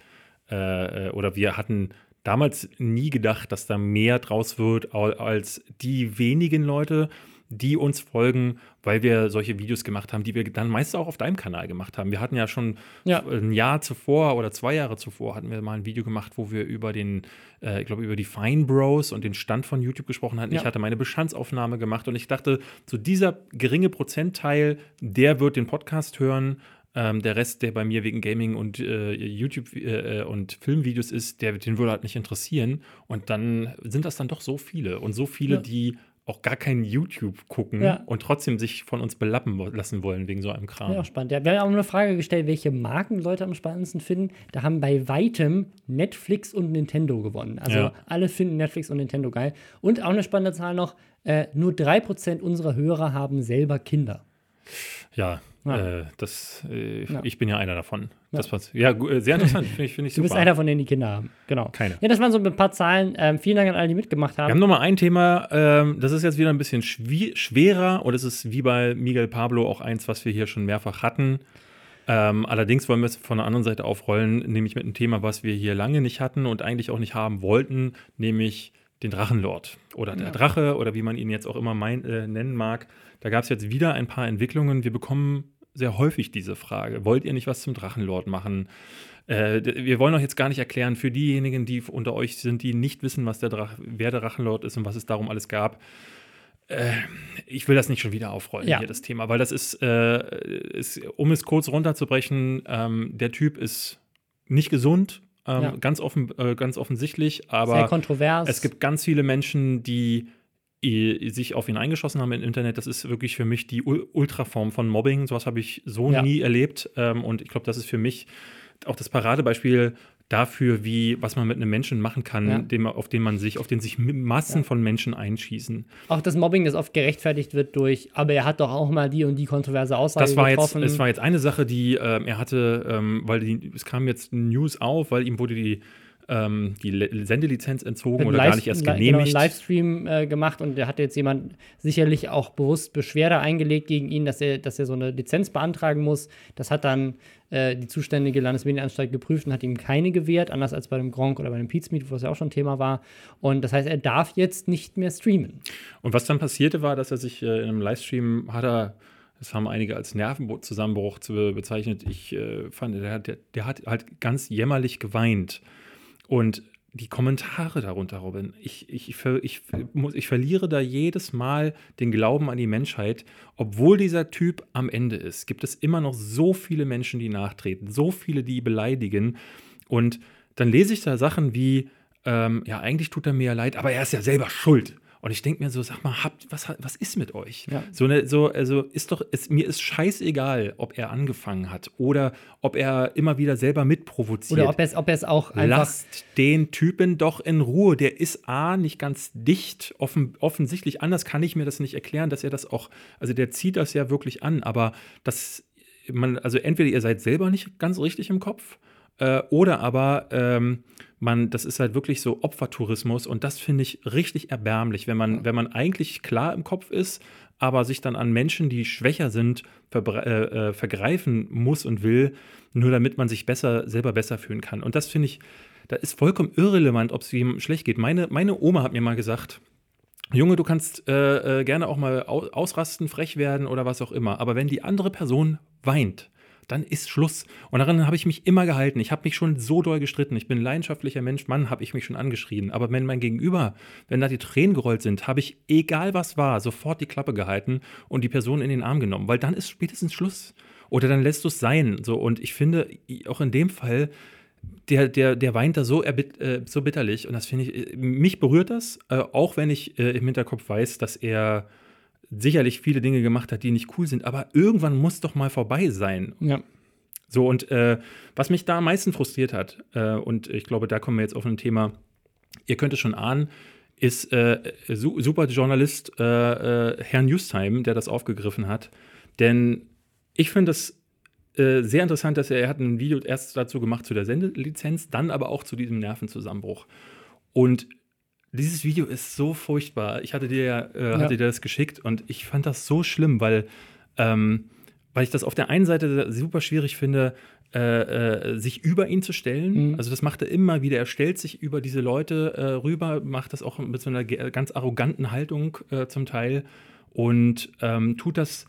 äh, äh, oder wir hatten damals nie gedacht, dass da mehr draus wird, als die wenigen Leute, die uns folgen, weil wir solche Videos gemacht haben, die wir dann meist auch auf deinem Kanal gemacht haben. Wir hatten ja schon Ja. ein Jahr zuvor oder zwei Jahre zuvor hatten wir mal ein Video gemacht, wo wir über den, äh, ich glaube, über die Fine Bros und den Stand von YouTube gesprochen hatten. Ja. Ich hatte meine Bestandsaufnahme gemacht und ich dachte, so dieser geringe Prozentteil, der wird den Podcast hören. Ähm, der Rest, der bei mir wegen Gaming und äh, YouTube äh, und Filmvideos ist, der, den würde halt nicht interessieren. Und dann sind das dann doch so viele und so viele, Ja. die auch gar kein YouTube gucken Ja. und trotzdem sich von uns belappen lassen wollen wegen so einem Kram. Ja, spannend. Ja, wir haben auch eine Frage gestellt, welche Marken Leute am spannendsten finden. Da haben bei weitem Netflix und Nintendo gewonnen. Also Ja. alle finden Netflix und Nintendo geil. Und auch eine spannende Zahl noch: äh, nur 3% unserer Hörer haben selber Kinder. Ja, Ja. Äh, das, äh, Ja. ich bin ja einer davon. Das passt. Ja, äh, sehr interessant, finde ich, find ich Du super. bist einer von denen, die Kinder haben. Genau. Keine. Ja, das waren so ein paar Zahlen. Ähm, vielen Dank an alle, die mitgemacht Wir haben haben. noch mal ein Thema, ähm, das ist jetzt wieder ein bisschen schwerer und es ist wie bei Miguel Pablo auch eins, was wir hier schon mehrfach hatten. Ähm, allerdings wollen wir es von der anderen Seite aufrollen, nämlich mit einem Thema, was wir hier lange nicht hatten und eigentlich auch nicht haben wollten, nämlich den Drachenlord oder der Ja. Drache oder wie man ihn jetzt auch immer mein, äh, nennen mag. Da gab es jetzt wieder ein paar Entwicklungen. Wir bekommen sehr häufig diese Frage: Wollt ihr nicht was zum Drachenlord machen? Äh, wir wollen euch jetzt gar nicht erklären, für diejenigen, die unter euch sind, die nicht wissen, was der Drach, wer der Drachenlord ist und was es darum alles gab. Äh, ich will das nicht schon wieder aufrollen, Ja. hier das Thema, weil das ist, äh, ist um es kurz runterzubrechen, ähm, der Typ ist nicht gesund, ähm, Ja. ganz, offen, äh, ganz offensichtlich, Sehr aber kontrovers. es gibt ganz viele Menschen, die sich auf ihn eingeschossen haben im Internet. Das ist wirklich für mich die Ul- Ultraform von Mobbing. Sowas habe ich so Ja. nie erlebt. Ähm, und ich glaube, das ist für mich auch das Paradebeispiel dafür, wie was man mit einem Menschen machen kann, Ja. dem, auf den man sich, auf den sich Massen Ja. von Menschen einschießen. auch das Mobbing, das oft gerechtfertigt wird durch, aber er hat doch auch mal die und die kontroverse Aussage Das war jetzt, getroffen. es war jetzt eine Sache, die ähm, er hatte, ähm, weil die, es kam jetzt News auf, weil ihm wurde die, ähm, die Sendelizenz entzogen oder gar nicht erst li- Genau, einen genehmigt. Livestream äh, gemacht und da hatte jetzt jemand sicherlich auch bewusst Beschwerde eingelegt gegen ihn, dass er, dass er so eine Lizenz beantragen muss. Das hat dann äh, die zuständige Landesmedienanstalt geprüft und hat ihm keine gewährt, anders als bei dem Gronk oder bei dem Pizmeet, wo es ja auch schon Thema war. Und das heißt, er darf jetzt nicht mehr streamen. Und was dann passierte, war, dass er sich äh, in einem Livestream hat er, das haben einige als Nervenzusammenbruch zu, bezeichnet. Ich äh, fand, der, hat- der, der hat halt ganz jämmerlich geweint. Und die Kommentare darunter, Robin, ich, ich, ich, ich, muss, ich verliere da jedes Mal den Glauben an die Menschheit. Obwohl dieser Typ am Ende ist, gibt es immer noch so viele Menschen, die nachtreten, so viele, die beleidigen. Und dann lese ich da Sachen wie, ähm, ja, eigentlich tut er mir ja leid, aber er ist ja selber schuld. Und ich denke mir so, sag mal, habt, was, was ist mit euch? Ja. So eine, so, also ist doch, ist, mir ist scheißegal, ob er angefangen hat oder ob er immer wieder selber mitprovoziert. Oder ob er es ob er es auch einfach. Lasst den Typen doch in Ruhe. Der ist A, nicht ganz dicht, offen, offensichtlich. Anders kann ich mir das nicht erklären, dass er das auch, also der zieht das ja wirklich an, aber das, man, also entweder ihr seid selber nicht ganz richtig im Kopf äh, oder aber ähm, man, das ist halt wirklich so Opfertourismus und das finde ich richtig erbärmlich, wenn man, wenn man eigentlich klar im Kopf ist, aber sich dann an Menschen, die schwächer sind, äh, äh, vergreifen muss und will, nur damit man sich besser, selber besser fühlen kann. Und das finde ich, da ist vollkommen irrelevant, ob es jemandem schlecht geht. Meine, meine Oma hat mir mal gesagt, Junge, du kannst äh, äh, gerne auch mal au ausrasten, frech werden oder was auch immer. Aber wenn die andere Person weint, dann ist Schluss. Und daran habe ich mich immer gehalten. Ich habe mich schon so doll gestritten. Ich bin ein leidenschaftlicher Mensch. Mann, habe ich mich schon angeschrien. Aber wenn mein Gegenüber, wenn da die Tränen gerollt sind, habe ich, egal was war, sofort die Klappe gehalten und die Person in den Arm genommen. Weil dann ist spätestens Schluss. Oder dann lässt du es sein. So, und ich finde, auch in dem Fall, der, der, der weint da so, erbit, äh, so bitterlich. Und das finde ich, äh, mich berührt das, äh, auch wenn ich äh, im Hinterkopf weiß, dass er sicherlich viele Dinge gemacht hat, die nicht cool sind. Aber irgendwann muss doch mal vorbei sein. Ja. So, und äh, was mich da am meisten frustriert hat, äh, und ich glaube, da kommen wir jetzt auf ein Thema, ihr könnt es schon ahnen, ist äh, su super Journalist äh, äh, Herr Newstime, der das aufgegriffen hat. Denn ich finde es äh, sehr interessant, dass er, er hat ein Video erst dazu gemacht zu der Sendelizenz, dann aber auch zu diesem Nervenzusammenbruch. Und dieses Video ist so furchtbar. Ich hatte dir, äh, ja. hatte dir das geschickt und ich fand das so schlimm, weil, ähm, weil ich das auf der einen Seite super schwierig finde, äh, äh, sich über ihn zu stellen. Mhm. Also das macht er immer wieder. Er stellt sich über diese Leute äh, rüber, macht das auch mit so einer ganz arroganten Haltung äh, zum Teil und ähm, tut das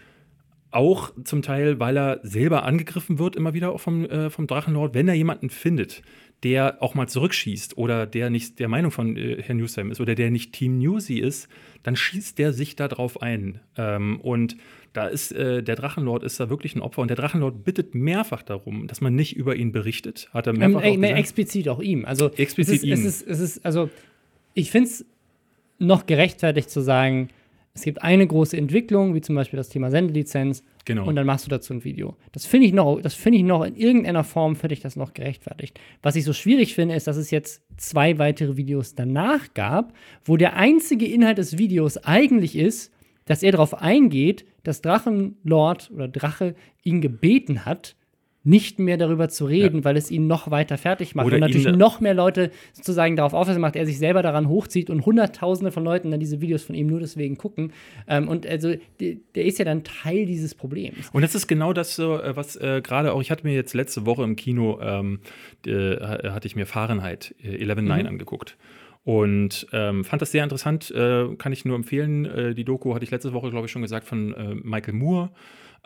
auch zum Teil, weil er selber angegriffen wird, immer wieder vom, äh, vom Drachenlord, wenn er jemanden findet, der auch mal zurückschießt oder der nicht der Meinung von äh, Herrn Newsheim ist oder der nicht Team Newsy ist, dann schießt der sich da drauf ein. Ähm, und da ist äh, der Drachenlord ist da wirklich ein Opfer und der Drachenlord bittet mehrfach darum, dass man nicht über ihn berichtet. Hat er mehrfach ähm, äh, Explizit auch ihm. Also explizit es ist, ihm. Es ist, es ist, also ich finde es noch gerechtfertigt zu sagen, es gibt eine große Entwicklung, wie zum Beispiel das Thema Sendelizenz, genau. und dann machst du dazu ein Video. Das finde ich noch, das finde ich noch in irgendeiner Form finde ich das noch gerechtfertigt. Was ich so schwierig finde, ist, dass es jetzt zwei weitere Videos danach gab, wo der einzige Inhalt des Videos eigentlich ist, dass er darauf eingeht, dass Drachenlord oder Drache ihn gebeten hat, nicht mehr darüber zu reden, ja. weil es ihn noch weiter fertig macht Oder und natürlich noch mehr Leute sozusagen darauf aufmerksam macht, er sich selber daran hochzieht und Hunderttausende von Leuten dann diese Videos von ihm nur deswegen gucken. Ähm, und also der, ist ja dann Teil dieses Problems. Und das ist genau das, äh, was äh, gerade auch, ich hatte mir jetzt letzte Woche im Kino, ähm, äh, hatte ich mir Fahrenheit 11.9 mhm. angeguckt. Und ähm, fand das sehr interessant, äh, kann ich nur empfehlen. Äh, die Doku hatte ich letzte Woche, glaube ich, schon gesagt, von äh, Michael Moore.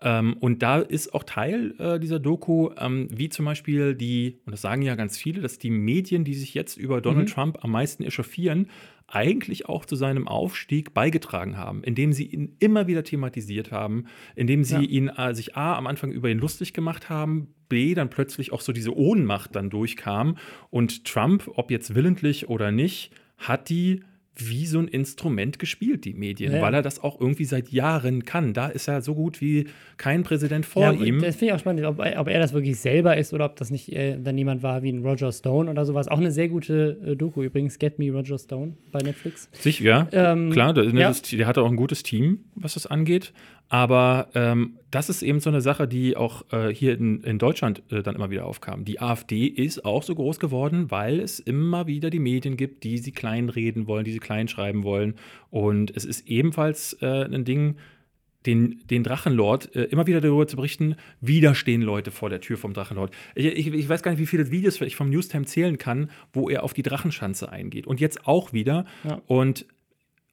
Ähm, und da ist auch Teil äh, dieser Doku, ähm, wie zum Beispiel die, und das sagen ja ganz viele, dass die Medien, die sich jetzt über Donald mhm. Trump am meisten echauffieren, eigentlich auch zu seinem Aufstieg beigetragen haben, indem sie ihn immer wieder thematisiert haben, indem sie ja. ihn äh, sich A am Anfang über ihn lustig gemacht haben, B dann plötzlich auch so diese Ohnmacht dann durchkam und Trump, ob jetzt willentlich oder nicht, hat die wie so ein Instrument gespielt, die Medien, ja. weil er das auch irgendwie seit Jahren kann. Da ist er so gut wie kein Präsident vor ja, ihm. Das finde ich auch spannend, ob, ob, er das wirklich selber ist oder ob das nicht äh, dann jemand war wie ein Roger Stone oder sowas. Auch eine sehr gute äh, Doku übrigens, Get Me Roger Stone bei Netflix. Sicher, ja. Ähm, Klar, der, ja. Ist, der hat auch ein gutes Team, was das angeht. Aber ähm, das ist eben so eine Sache, die auch äh, hier in, in Deutschland äh, dann immer wieder aufkam. Die AfD ist auch so groß geworden, weil es immer wieder die Medien gibt, die sie kleinreden wollen, die sie kleinschreiben wollen. Und es ist ebenfalls äh, ein Ding, den, den Drachenlord äh, immer wieder darüber zu berichten, wieder stehen Leute vor der Tür vom Drachenlord. Ich, ich, ich, weiß gar nicht, wie viele Videos ich vom Newstime zählen kann, wo er auf die Drachenschanze eingeht. Und jetzt auch wieder. Ja. Und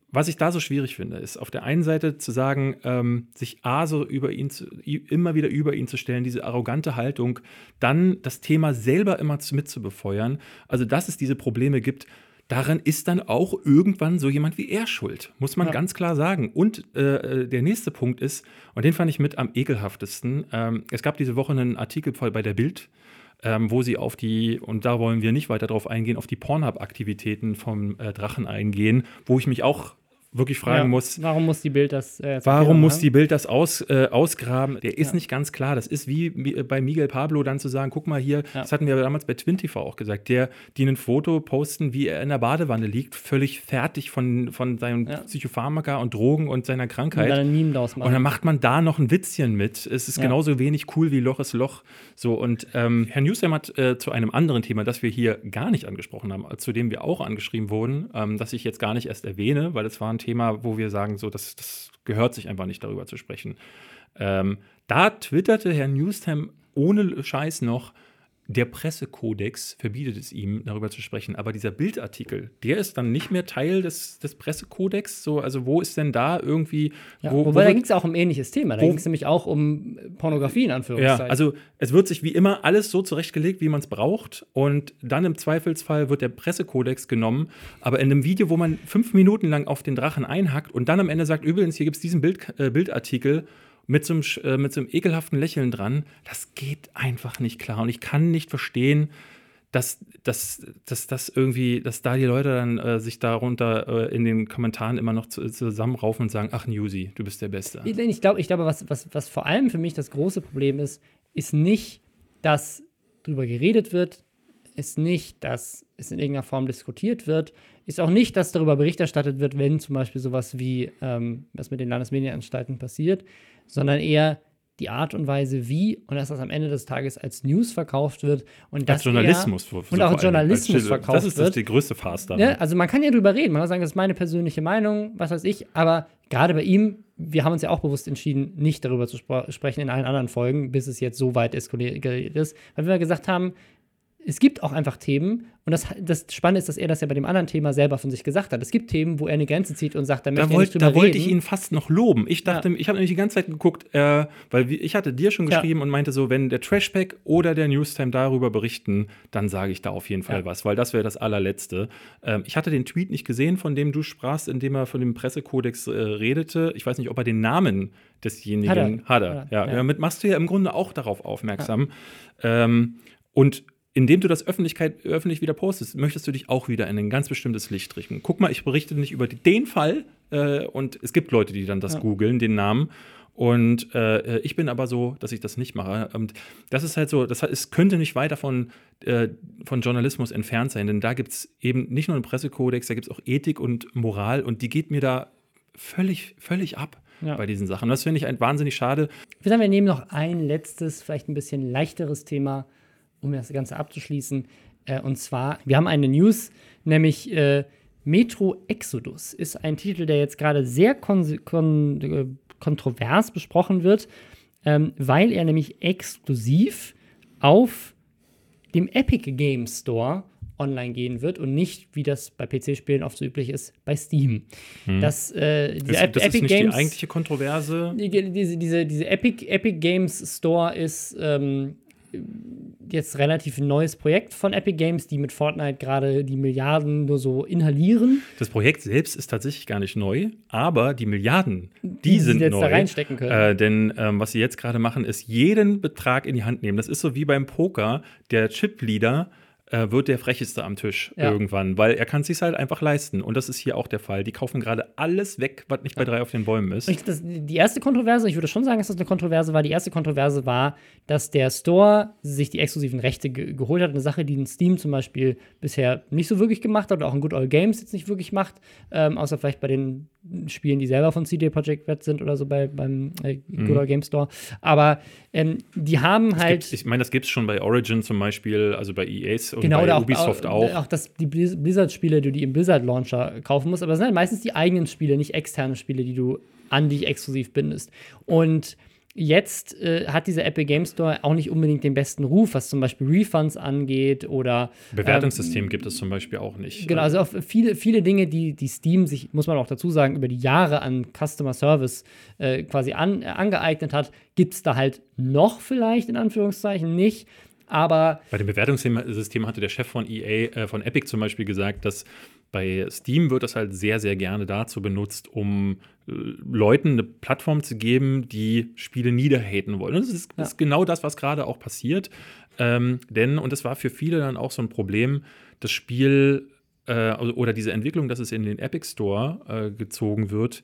was ich da so schwierig finde, ist auf der einen Seite zu sagen, ähm, sich A so über ihn zu, immer wieder über ihn zu stellen, diese arrogante Haltung, dann das Thema selber immer mit zu befeuern. Also, dass es diese Probleme gibt, daran ist dann auch irgendwann so jemand wie er schuld, muss man ja. ganz klar sagen. Und äh, äh, der nächste Punkt ist, und den fand ich mit am ekelhaftesten, ähm, es gab diese Woche einen Artikel bei der Bild, ähm, wo sie auf die, und da wollen wir nicht weiter drauf eingehen, auf die Pornhub-Aktivitäten vom äh, Drachen eingehen, wo ich mich auch wirklich fragen ja, muss. Warum muss die Bild das äh, Warum muss die Bild das aus, äh, ausgraben? Der ist ja. nicht ganz klar. Das ist wie bei Miguel Pablo dann zu sagen, guck mal hier, ja. das hatten wir damals bei TwinTV auch gesagt, der, die ein Foto posten, wie er in der Badewanne liegt, völlig fertig von, von seinem Psychopharmaka und Drogen und seiner Krankheit. Und dann, ein Meme und dann macht man da noch ein Witzchen mit. Es ist genauso wenig cool wie Loch ist Loch. So, und ähm, Herr Newsam hat äh, zu einem anderen Thema, das wir hier gar nicht angesprochen haben, zu dem wir auch angeschrieben wurden, ähm, das ich jetzt gar nicht erst erwähne, weil es war ein Thema, wo wir sagen, so, das, das gehört sich einfach nicht darüber zu sprechen. Ähm, da twitterte Herr Newstam ohne Scheiß noch, der Pressekodex verbietet es ihm, darüber zu sprechen. Aber dieser Bildartikel, der ist dann nicht mehr Teil des, des Pressekodex. So, also wo ist denn da irgendwie. Ja, wo, wobei wo da ging es auch um ein ähnliches Thema. Da ging es nämlich auch um Pornografie in Anführungszeichen. Ja, also es wird sich wie immer alles so zurechtgelegt, wie man es braucht. Und dann im Zweifelsfall wird der Pressekodex genommen. Aber in einem Video, wo man fünf Minuten lang auf den Drachen einhackt und dann am Ende sagt, übrigens, hier gibt es diesen Bild, äh, Bildartikel mit so, einem, äh, mit so einem ekelhaften Lächeln dran. Das geht einfach nicht klar. Und ich kann nicht verstehen, dass, dass, dass das irgendwie, dass da die Leute dann äh, sich darunter äh, in den Kommentaren immer noch zu, zusammenraufen und sagen, ach Newsy, du bist der Beste. Ich, glaube, ich glaube was, was, was vor allem für mich das große Problem ist, ist nicht, dass darüber geredet wird, ist nicht, dass es in irgendeiner Form diskutiert wird, ist auch nicht, dass darüber Bericht erstattet wird, wenn zum Beispiel sowas wie ähm, was mit den Landesmedienanstalten passiert, sondern eher die Art und Weise, wie und dass das am Ende des Tages als News verkauft wird und als Journalismus eher, und auch als Journalismus als, verkauft wird. Das ist das die größte Farce dann. Ja, also man kann ja drüber reden, man kann sagen, das ist meine persönliche Meinung, was weiß ich, aber gerade bei ihm, wir haben uns ja auch bewusst entschieden, nicht darüber zu spre sprechen in allen anderen Folgen, bis es jetzt so weit eskaliert ist, weil wir gesagt haben, es gibt auch einfach Themen, und das, das Spannende ist, dass er das ja bei dem anderen Thema selber von sich gesagt hat. Es gibt Themen, wo er eine Grenze zieht und sagt, da möchte da wollt, ich nicht Da wollte reden. ich ihn fast noch loben. Ich dachte, ja. ich habe nämlich die ganze Zeit geguckt, äh, weil ich hatte dir schon geschrieben ja. und meinte so, wenn der Trashpack oder der Newstime darüber berichten, dann sage ich da auf jeden Fall ja. was, weil das wäre das allerletzte. Ähm, ich hatte den Tweet nicht gesehen, von dem du sprachst, in dem er von dem Pressekodex äh, redete. Ich weiß nicht, ob er den Namen desjenigen hat. Er. Hat er. Ja. Damit machst du ja im Grunde auch darauf aufmerksam. Ähm, und indem du das Öffentlichkeit, öffentlich wieder postest, möchtest du dich auch wieder in ein ganz bestimmtes Licht richten. Guck mal, ich berichte nicht über den Fall äh, und es gibt Leute, die dann das ja. googeln, den Namen. Und äh, ich bin aber so, dass ich das nicht mache. Und das ist halt so, das es könnte nicht weit davon äh, von Journalismus entfernt sein, denn da gibt es eben nicht nur einen Pressekodex, da gibt es auch Ethik und Moral und die geht mir da völlig, völlig ab. Ja. bei diesen Sachen. Das finde ich ein wahnsinnig schade. Wir sagen, wir nehmen noch ein letztes, vielleicht ein bisschen leichteres Thema um das Ganze abzuschließen. Äh, und zwar, wir haben eine News, nämlich äh, Metro Exodus ist ein Titel, der jetzt gerade sehr kon kon äh, kontrovers besprochen wird, ähm, weil er nämlich exklusiv auf dem Epic Game Store online gehen wird und nicht, wie das bei PC-Spielen oft so üblich ist, bei Steam. Hm. Das, äh, das, das Epic ist nicht Games, die eigentliche Kontroverse. Die, diese, diese, diese Epic, Epic Games Store ist ähm, jetzt relativ neues Projekt von Epic Games, die mit Fortnite gerade die Milliarden nur so inhalieren. Das Projekt selbst ist tatsächlich gar nicht neu, aber die Milliarden, die, die sind jetzt neu. da reinstecken können. Äh, denn ähm, was sie jetzt gerade machen, ist jeden Betrag in die Hand nehmen. Das ist so wie beim Poker, der Chip-Leader äh, wird der Frecheste am Tisch ja. irgendwann, weil er kann es sich halt einfach leisten. Und das ist hier auch der Fall. Die kaufen gerade alles weg, was nicht bei drei auf den Bäumen ist. Ich, das, die erste Kontroverse, ich würde schon sagen, dass das eine Kontroverse war. Die erste Kontroverse war, dass der Store sich die exklusiven Rechte ge geholt hat. Eine Sache, die ein Steam zum Beispiel bisher nicht so wirklich gemacht hat oder auch ein Good Old Games jetzt nicht wirklich macht, ähm, außer vielleicht bei den Spielen, die selber von CD Projekt Red sind oder so bei, beim äh, Good mhm. Old Game Store. Aber ähm, die haben es halt. Ich meine, das gibt es schon bei Origin zum Beispiel, also bei EAs und genau, bei auch, Ubisoft auch. auch. Auch dass die Blizzard-Spiele, die du im Blizzard-Launcher kaufen musst, aber es sind halt meistens die eigenen Spiele, nicht externe Spiele, die du an dich exklusiv bindest. Und Jetzt äh, hat dieser Apple Game Store auch nicht unbedingt den besten Ruf, was zum Beispiel Refunds angeht oder. Bewertungssystem ähm, gibt es zum Beispiel auch nicht. Genau, also viele, viele Dinge, die, die Steam sich, muss man auch dazu sagen, über die Jahre an Customer Service äh, quasi an, äh, angeeignet hat, gibt es da halt noch vielleicht in Anführungszeichen nicht. Aber bei dem Bewertungssystem hatte der Chef von EA, äh, von Epic zum Beispiel gesagt, dass bei Steam wird das halt sehr, sehr gerne dazu benutzt, um äh, Leuten eine Plattform zu geben, die Spiele niederhaten wollen. Und das ist, ja. ist genau das, was gerade auch passiert. Ähm, denn, und das war für viele dann auch so ein Problem, das Spiel äh, oder diese Entwicklung, dass es in den Epic Store äh, gezogen wird,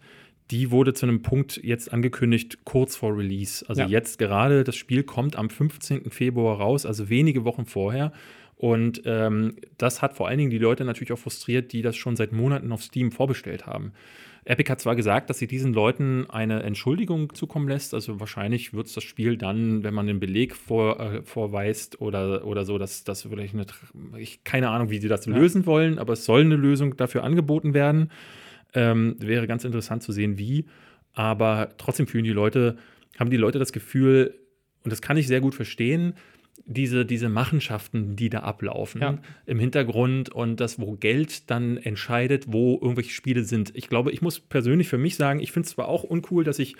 die wurde zu einem Punkt jetzt angekündigt, kurz vor Release. Also ja. jetzt gerade, das Spiel kommt am 15. Februar raus, also wenige Wochen vorher. Und ähm, das hat vor allen Dingen die Leute natürlich auch frustriert, die das schon seit Monaten auf Steam vorbestellt haben. Epic hat zwar gesagt, dass sie diesen Leuten eine Entschuldigung zukommen lässt, also wahrscheinlich wird es das Spiel dann, wenn man den Beleg vor, äh, vorweist oder, oder so, dass das vielleicht eine, ich keine Ahnung, wie sie das ja. lösen wollen, aber es soll eine Lösung dafür angeboten werden. Ähm, wäre ganz interessant zu sehen, wie. Aber trotzdem fühlen die Leute, haben die Leute das Gefühl, und das kann ich sehr gut verstehen, diese, diese Machenschaften, die da ablaufen ja. im Hintergrund und das, wo Geld dann entscheidet, wo irgendwelche Spiele sind. Ich glaube, ich muss persönlich für mich sagen, ich finde es zwar auch uncool, dass ich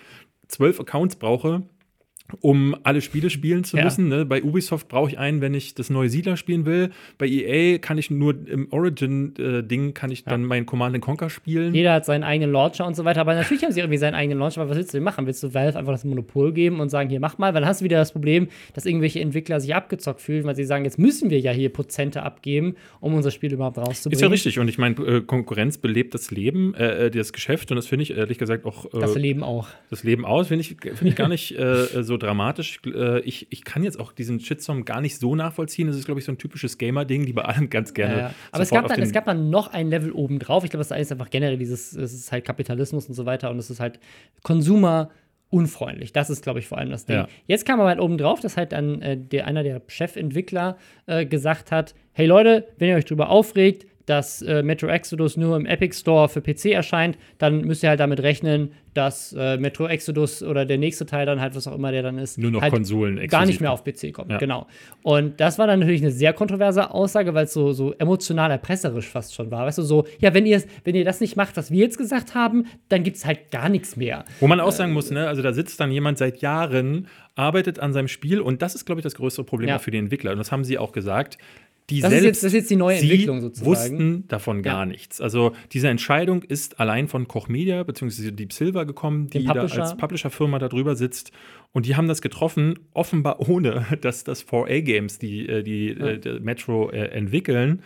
zwölf Accounts brauche, um alle Spiele spielen zu ja. müssen. Ne? Bei Ubisoft brauche ich einen, wenn ich das neue Siedler spielen will. Bei EA kann ich nur im Origin-Ding äh, kann ich ja. dann mein Command Conquer spielen. Jeder hat seinen eigenen Launcher und so weiter. Aber natürlich haben sie irgendwie seinen eigenen Launcher. Aber was willst du denn machen? Willst du Valve einfach das Monopol geben und sagen, hier mach mal? Weil dann hast du wieder das Problem, dass irgendwelche Entwickler sich abgezockt fühlen, weil sie sagen, jetzt müssen wir ja hier Prozente abgeben, um unser Spiel überhaupt rauszubringen. Ist ja richtig. Und ich meine, äh, Konkurrenz belebt das Leben, äh, äh das Geschäft. Und das finde ich ehrlich gesagt auch. Äh, das Leben auch. Das Leben aus, finde ich, find ich gar nicht so so dramatisch. Äh, ich, ich kann jetzt auch diesen Shitstorm gar nicht so nachvollziehen. Das ist, glaube ich, so ein typisches Gamer-Ding, die bei allem ganz gerne. Ja, ja. Aber es gab, dann, es gab dann noch ein Level obendrauf. Ich glaube, das ist einfach generell dieses, es ist halt Kapitalismus und so weiter und es ist halt Consumer unfreundlich. Das ist, glaube ich, vor allem das Ding. Ja. Jetzt kam aber halt oben drauf, dass halt dann äh, der, einer der Chefentwickler äh, gesagt hat: Hey Leute, wenn ihr euch drüber aufregt, dass äh, Metro Exodus nur im Epic Store für PC erscheint, dann müsst ihr halt damit rechnen, dass äh, Metro Exodus oder der nächste Teil dann halt, was auch immer der dann ist, nur noch halt Konsolen gar nicht mehr auf PC kommt. Ja. Genau. Und das war dann natürlich eine sehr kontroverse Aussage, weil es so, so emotional erpresserisch fast schon war. Weißt du, so, ja, wenn ihr, wenn ihr das nicht macht, was wir jetzt gesagt haben, dann gibt es halt gar nichts mehr. Wo man auch sagen muss, ne, also da sitzt dann jemand seit Jahren, arbeitet an seinem Spiel und das ist, glaube ich, das größere Problem ja. für die Entwickler. Und das haben sie auch gesagt die das, selbst, ist jetzt, das ist jetzt die neue Entwicklung sozusagen. wussten davon gar ja. nichts. Also diese Entscheidung ist allein von Koch Media bzw. Deep Silver gekommen, die da als Publisher-Firma da drüber sitzt. Und die haben das getroffen, offenbar ohne, dass das 4A Games, die äh, die, ja. die äh, Metro äh, entwickeln,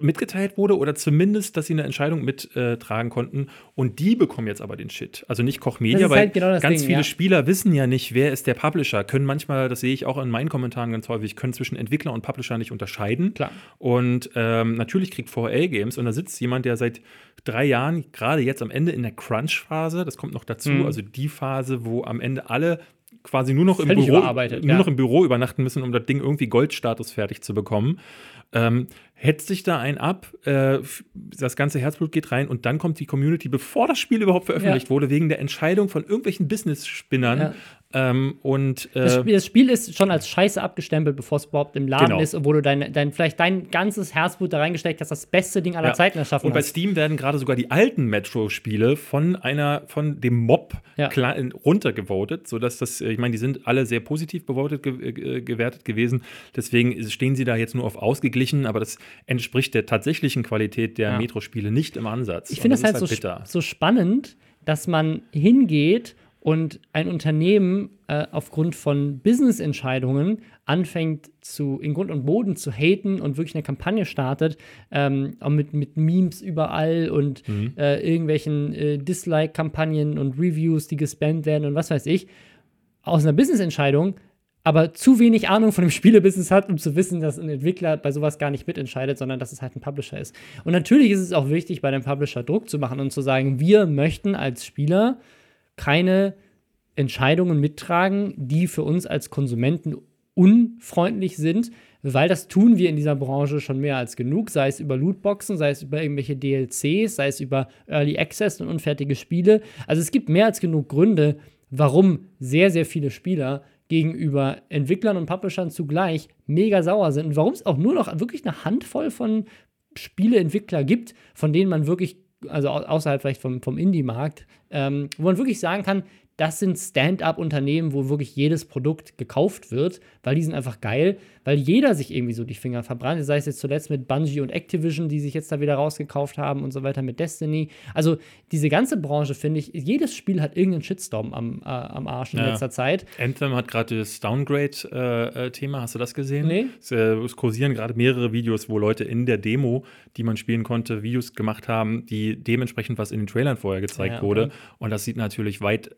mitgeteilt wurde oder zumindest, dass sie eine Entscheidung mittragen äh, konnten. Und die bekommen jetzt aber den Shit. Also nicht Koch Media, weil halt genau ganz Ding, viele ja. Spieler wissen ja nicht, wer ist der Publisher. Können manchmal, das sehe ich auch in meinen Kommentaren ganz häufig, können zwischen Entwickler und Publisher nicht unterscheiden. Klar. Und ähm, natürlich kriegt 4A Games und da sitzt jemand, der seit drei Jahren, gerade jetzt am Ende in der Crunch-Phase, das kommt noch dazu, mhm. also die Phase, wo am Ende alle quasi nur noch, im Büro, nur ja. noch im Büro übernachten müssen, um das Ding irgendwie Goldstatus fertig zu bekommen. Ähm, hetzt sich da ein ab, äh, das ganze Herzblut geht rein und dann kommt die Community, bevor das Spiel überhaupt veröffentlicht ja. wurde, wegen der Entscheidung von irgendwelchen Business-Spinnern. Ja. Ähm, und, äh, das, Spiel, das, Spiel, ist schon als Scheiße abgestempelt, bevor es überhaupt im Laden genau. ist, obwohl du dein, dein, vielleicht dein ganzes Herzblut da reingesteckt hast, das beste Ding aller ja. Zeiten erschaffen Und bei Steam werden gerade sogar die alten Metro-Spiele von einer, von dem Mob runtergevotet, sodass das, ich meine, die sind alle sehr positiv bevotet, ge gewertet gewesen. Deswegen stehen sie da jetzt nur auf ausgeglichen, aber das entspricht der tatsächlichen Qualität der ja. Metro-Spiele nicht im Ansatz. Ich finde es halt, halt so, so spannend, dass man hingeht und ein Unternehmen äh, aufgrund von Business-Entscheidungen anfängt zu in Grund und Boden zu haten und wirklich eine Kampagne startet, ähm, auch mit, mit Memes überall und mhm. äh, irgendwelchen äh, Dislike-Kampagnen und Reviews, die gespammt werden und was weiß ich, aus einer Business-Entscheidung aber zu wenig Ahnung von dem Spielebusiness hat, um zu wissen, dass ein Entwickler bei sowas gar nicht mitentscheidet, sondern dass es halt ein Publisher ist. Und natürlich ist es auch wichtig, bei dem Publisher Druck zu machen und zu sagen, wir möchten als Spieler keine Entscheidungen mittragen, die für uns als Konsumenten unfreundlich sind, weil das tun wir in dieser Branche schon mehr als genug, sei es über Lootboxen, sei es über irgendwelche DLCs, sei es über Early Access und unfertige Spiele. Also es gibt mehr als genug Gründe, warum sehr, sehr viele Spieler gegenüber Entwicklern und Publishern zugleich mega sauer sind. Und warum es auch nur noch wirklich eine Handvoll von Spieleentwickler gibt, von denen man wirklich, also außerhalb vielleicht vom, vom Indie-Markt, ähm, wo man wirklich sagen kann, das sind Stand-up-Unternehmen, wo wirklich jedes Produkt gekauft wird, weil die sind einfach geil, weil jeder sich irgendwie so die Finger verbrannt. Sei es jetzt zuletzt mit Bungie und Activision, die sich jetzt da wieder rausgekauft haben und so weiter mit Destiny. Also diese ganze Branche, finde ich, jedes Spiel hat irgendeinen Shitstorm am, äh, am Arsch in ja. letzter Zeit. Anthem hat gerade das Downgrade-Thema, äh, hast du das gesehen? Nee. Es, äh, es kursieren gerade mehrere Videos, wo Leute in der Demo, die man spielen konnte, Videos gemacht haben, die dementsprechend, was in den Trailern vorher gezeigt ja, okay. wurde. Und das sieht natürlich weit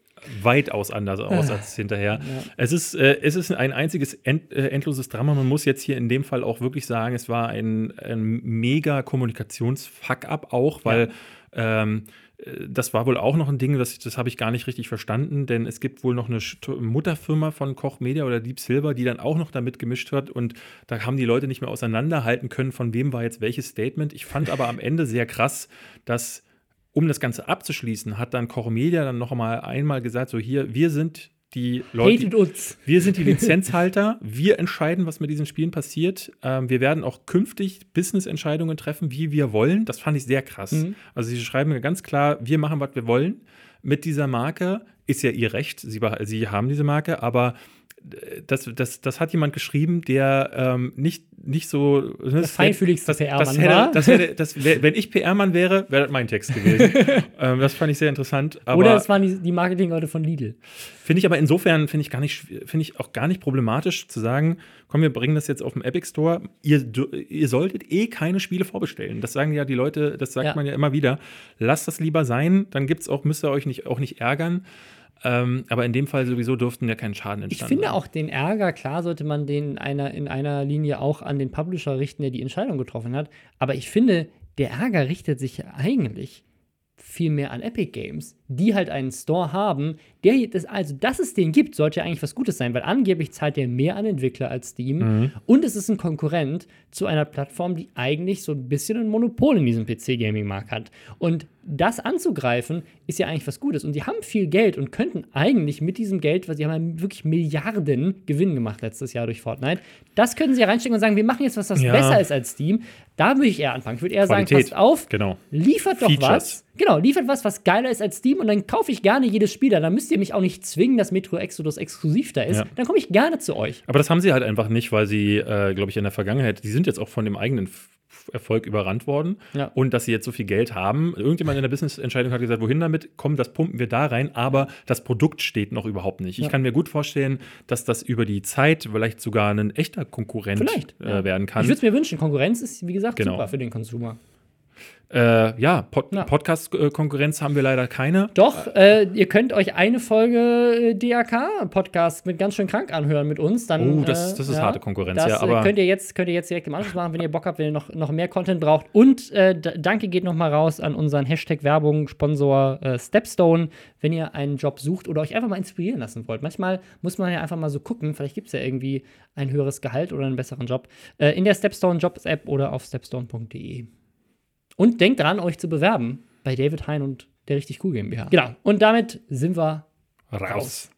weitaus anders aus als hinterher. Ja. Es, ist, äh, es ist ein einziges end, äh, endloses Drama. Man muss jetzt hier in dem Fall auch wirklich sagen, es war ein, ein mega Kommunikations-Fuck-up auch, weil ja. ähm, äh, das war wohl auch noch ein Ding, das, das habe ich gar nicht richtig verstanden, denn es gibt wohl noch eine Mutterfirma von Koch Media oder Deep Silver, die dann auch noch damit gemischt hat und da haben die Leute nicht mehr auseinanderhalten können, von wem war jetzt welches Statement. Ich fand aber am Ende sehr krass, dass um das Ganze abzuschließen, hat dann Koch Media dann noch einmal einmal gesagt, so hier, wir sind die Leute, Hatet uns. wir sind die Lizenzhalter, wir entscheiden, was mit diesen Spielen passiert. Ähm, wir werden auch künftig Business-Entscheidungen treffen, wie wir wollen. Das fand ich sehr krass. Mhm. Also sie schreiben mir ganz klar, wir machen, was wir wollen. Mit dieser Marke ist ja ihr Recht, sie, sie haben diese Marke, aber das, das, das hat jemand geschrieben, der ähm, nicht, nicht so. Ne, der feinfühligste PR-Mann war. Das hätte, das wär, wenn ich PR-Mann wäre, wäre das mein Text gewesen. ähm, das fand ich sehr interessant. Oder es waren die, die Marketingleute von Lidl. Finde ich aber insofern, finde ich, gar nicht, find ich auch gar nicht problematisch zu sagen, komm, wir bringen das jetzt auf dem Epic Store. Ihr, ihr solltet eh keine Spiele vorbestellen. Das sagen ja die Leute, das sagt ja. man ja immer wieder. Lasst das lieber sein, dann gibt's auch, müsst ihr euch nicht, auch nicht ärgern. Ähm, aber in dem Fall sowieso durften ja keinen Schaden Ich entstanden finde sein. auch den Ärger, klar sollte man den in einer, in einer Linie auch an den Publisher richten, der die Entscheidung getroffen hat. Aber ich finde, der Ärger richtet sich eigentlich viel mehr an Epic Games, die halt einen Store haben, der das, also dass es den gibt, sollte ja eigentlich was Gutes sein, weil angeblich zahlt der mehr an Entwickler als Steam und es ist ein Konkurrent zu einer Plattform, die eigentlich so ein bisschen ein Monopol in diesem PC-Gaming-Markt hat. Und das anzugreifen, ist ja eigentlich was Gutes. Und die haben viel Geld und könnten eigentlich mit diesem Geld, weil sie haben ja wirklich Milliarden Gewinn gemacht letztes Jahr durch Fortnite, das können sie ja reinstecken und sagen, wir machen jetzt was, was Ja. besser ist als Steam. Da würde ich eher anfangen. Ich würde eher sagen, Qualität. passt auf, Genau. liefert doch Features. was. Genau, liefert was, was geiler ist als Steam und dann kaufe ich gerne jedes Spiel. da. Dann müsst ihr mich auch nicht zwingen, dass Metro Exodus exklusiv da ist. Ja. Dann komme ich gerne zu euch. Aber das haben sie halt einfach nicht, weil sie, äh, glaube ich, in der Vergangenheit, die sind jetzt auch von dem eigenen Erfolg überrannt worden. Ja. Und dass sie jetzt so viel Geld haben. Irgendjemand in der Business-Entscheidung hat gesagt, wohin damit? Komm, das pumpen wir da rein, aber das Produkt steht noch überhaupt nicht. Ja. Ich kann mir gut vorstellen, dass das über die Zeit vielleicht sogar ein echter Konkurrent äh, werden kann. Ich würde es mir wünschen. Konkurrenz ist, wie gesagt, Genau. super für den Consumer. Äh, ja, Pod Ja. Podcast-Konkurrenz haben wir leider keine. Doch, äh, ihr könnt euch eine Folge äh, DAK-Podcast mit ganz schön krank anhören mit uns. Dann, Oh, das- äh, das ist harte Konkurrenz, das, ja, äh, aber- könnt ihr, jetzt, könnt ihr jetzt direkt im Anschluss machen, wenn ihr Bock habt, wenn ihr noch, noch mehr Content braucht. Und danke geht noch mal raus an unseren Hashtag-Werbung-Sponsor Stepstone, wenn ihr einen Job sucht oder euch einfach mal inspirieren lassen wollt. Manchmal muss man ja einfach mal so gucken, vielleicht gibt es ja irgendwie ein höheres Gehalt oder einen besseren Job. In der Stepstone Jobs-App oder auf stepstone.de. Und denkt dran, euch zu bewerben bei David Hein und der richtig cool GmbH. Genau. Und damit sind wir Raus.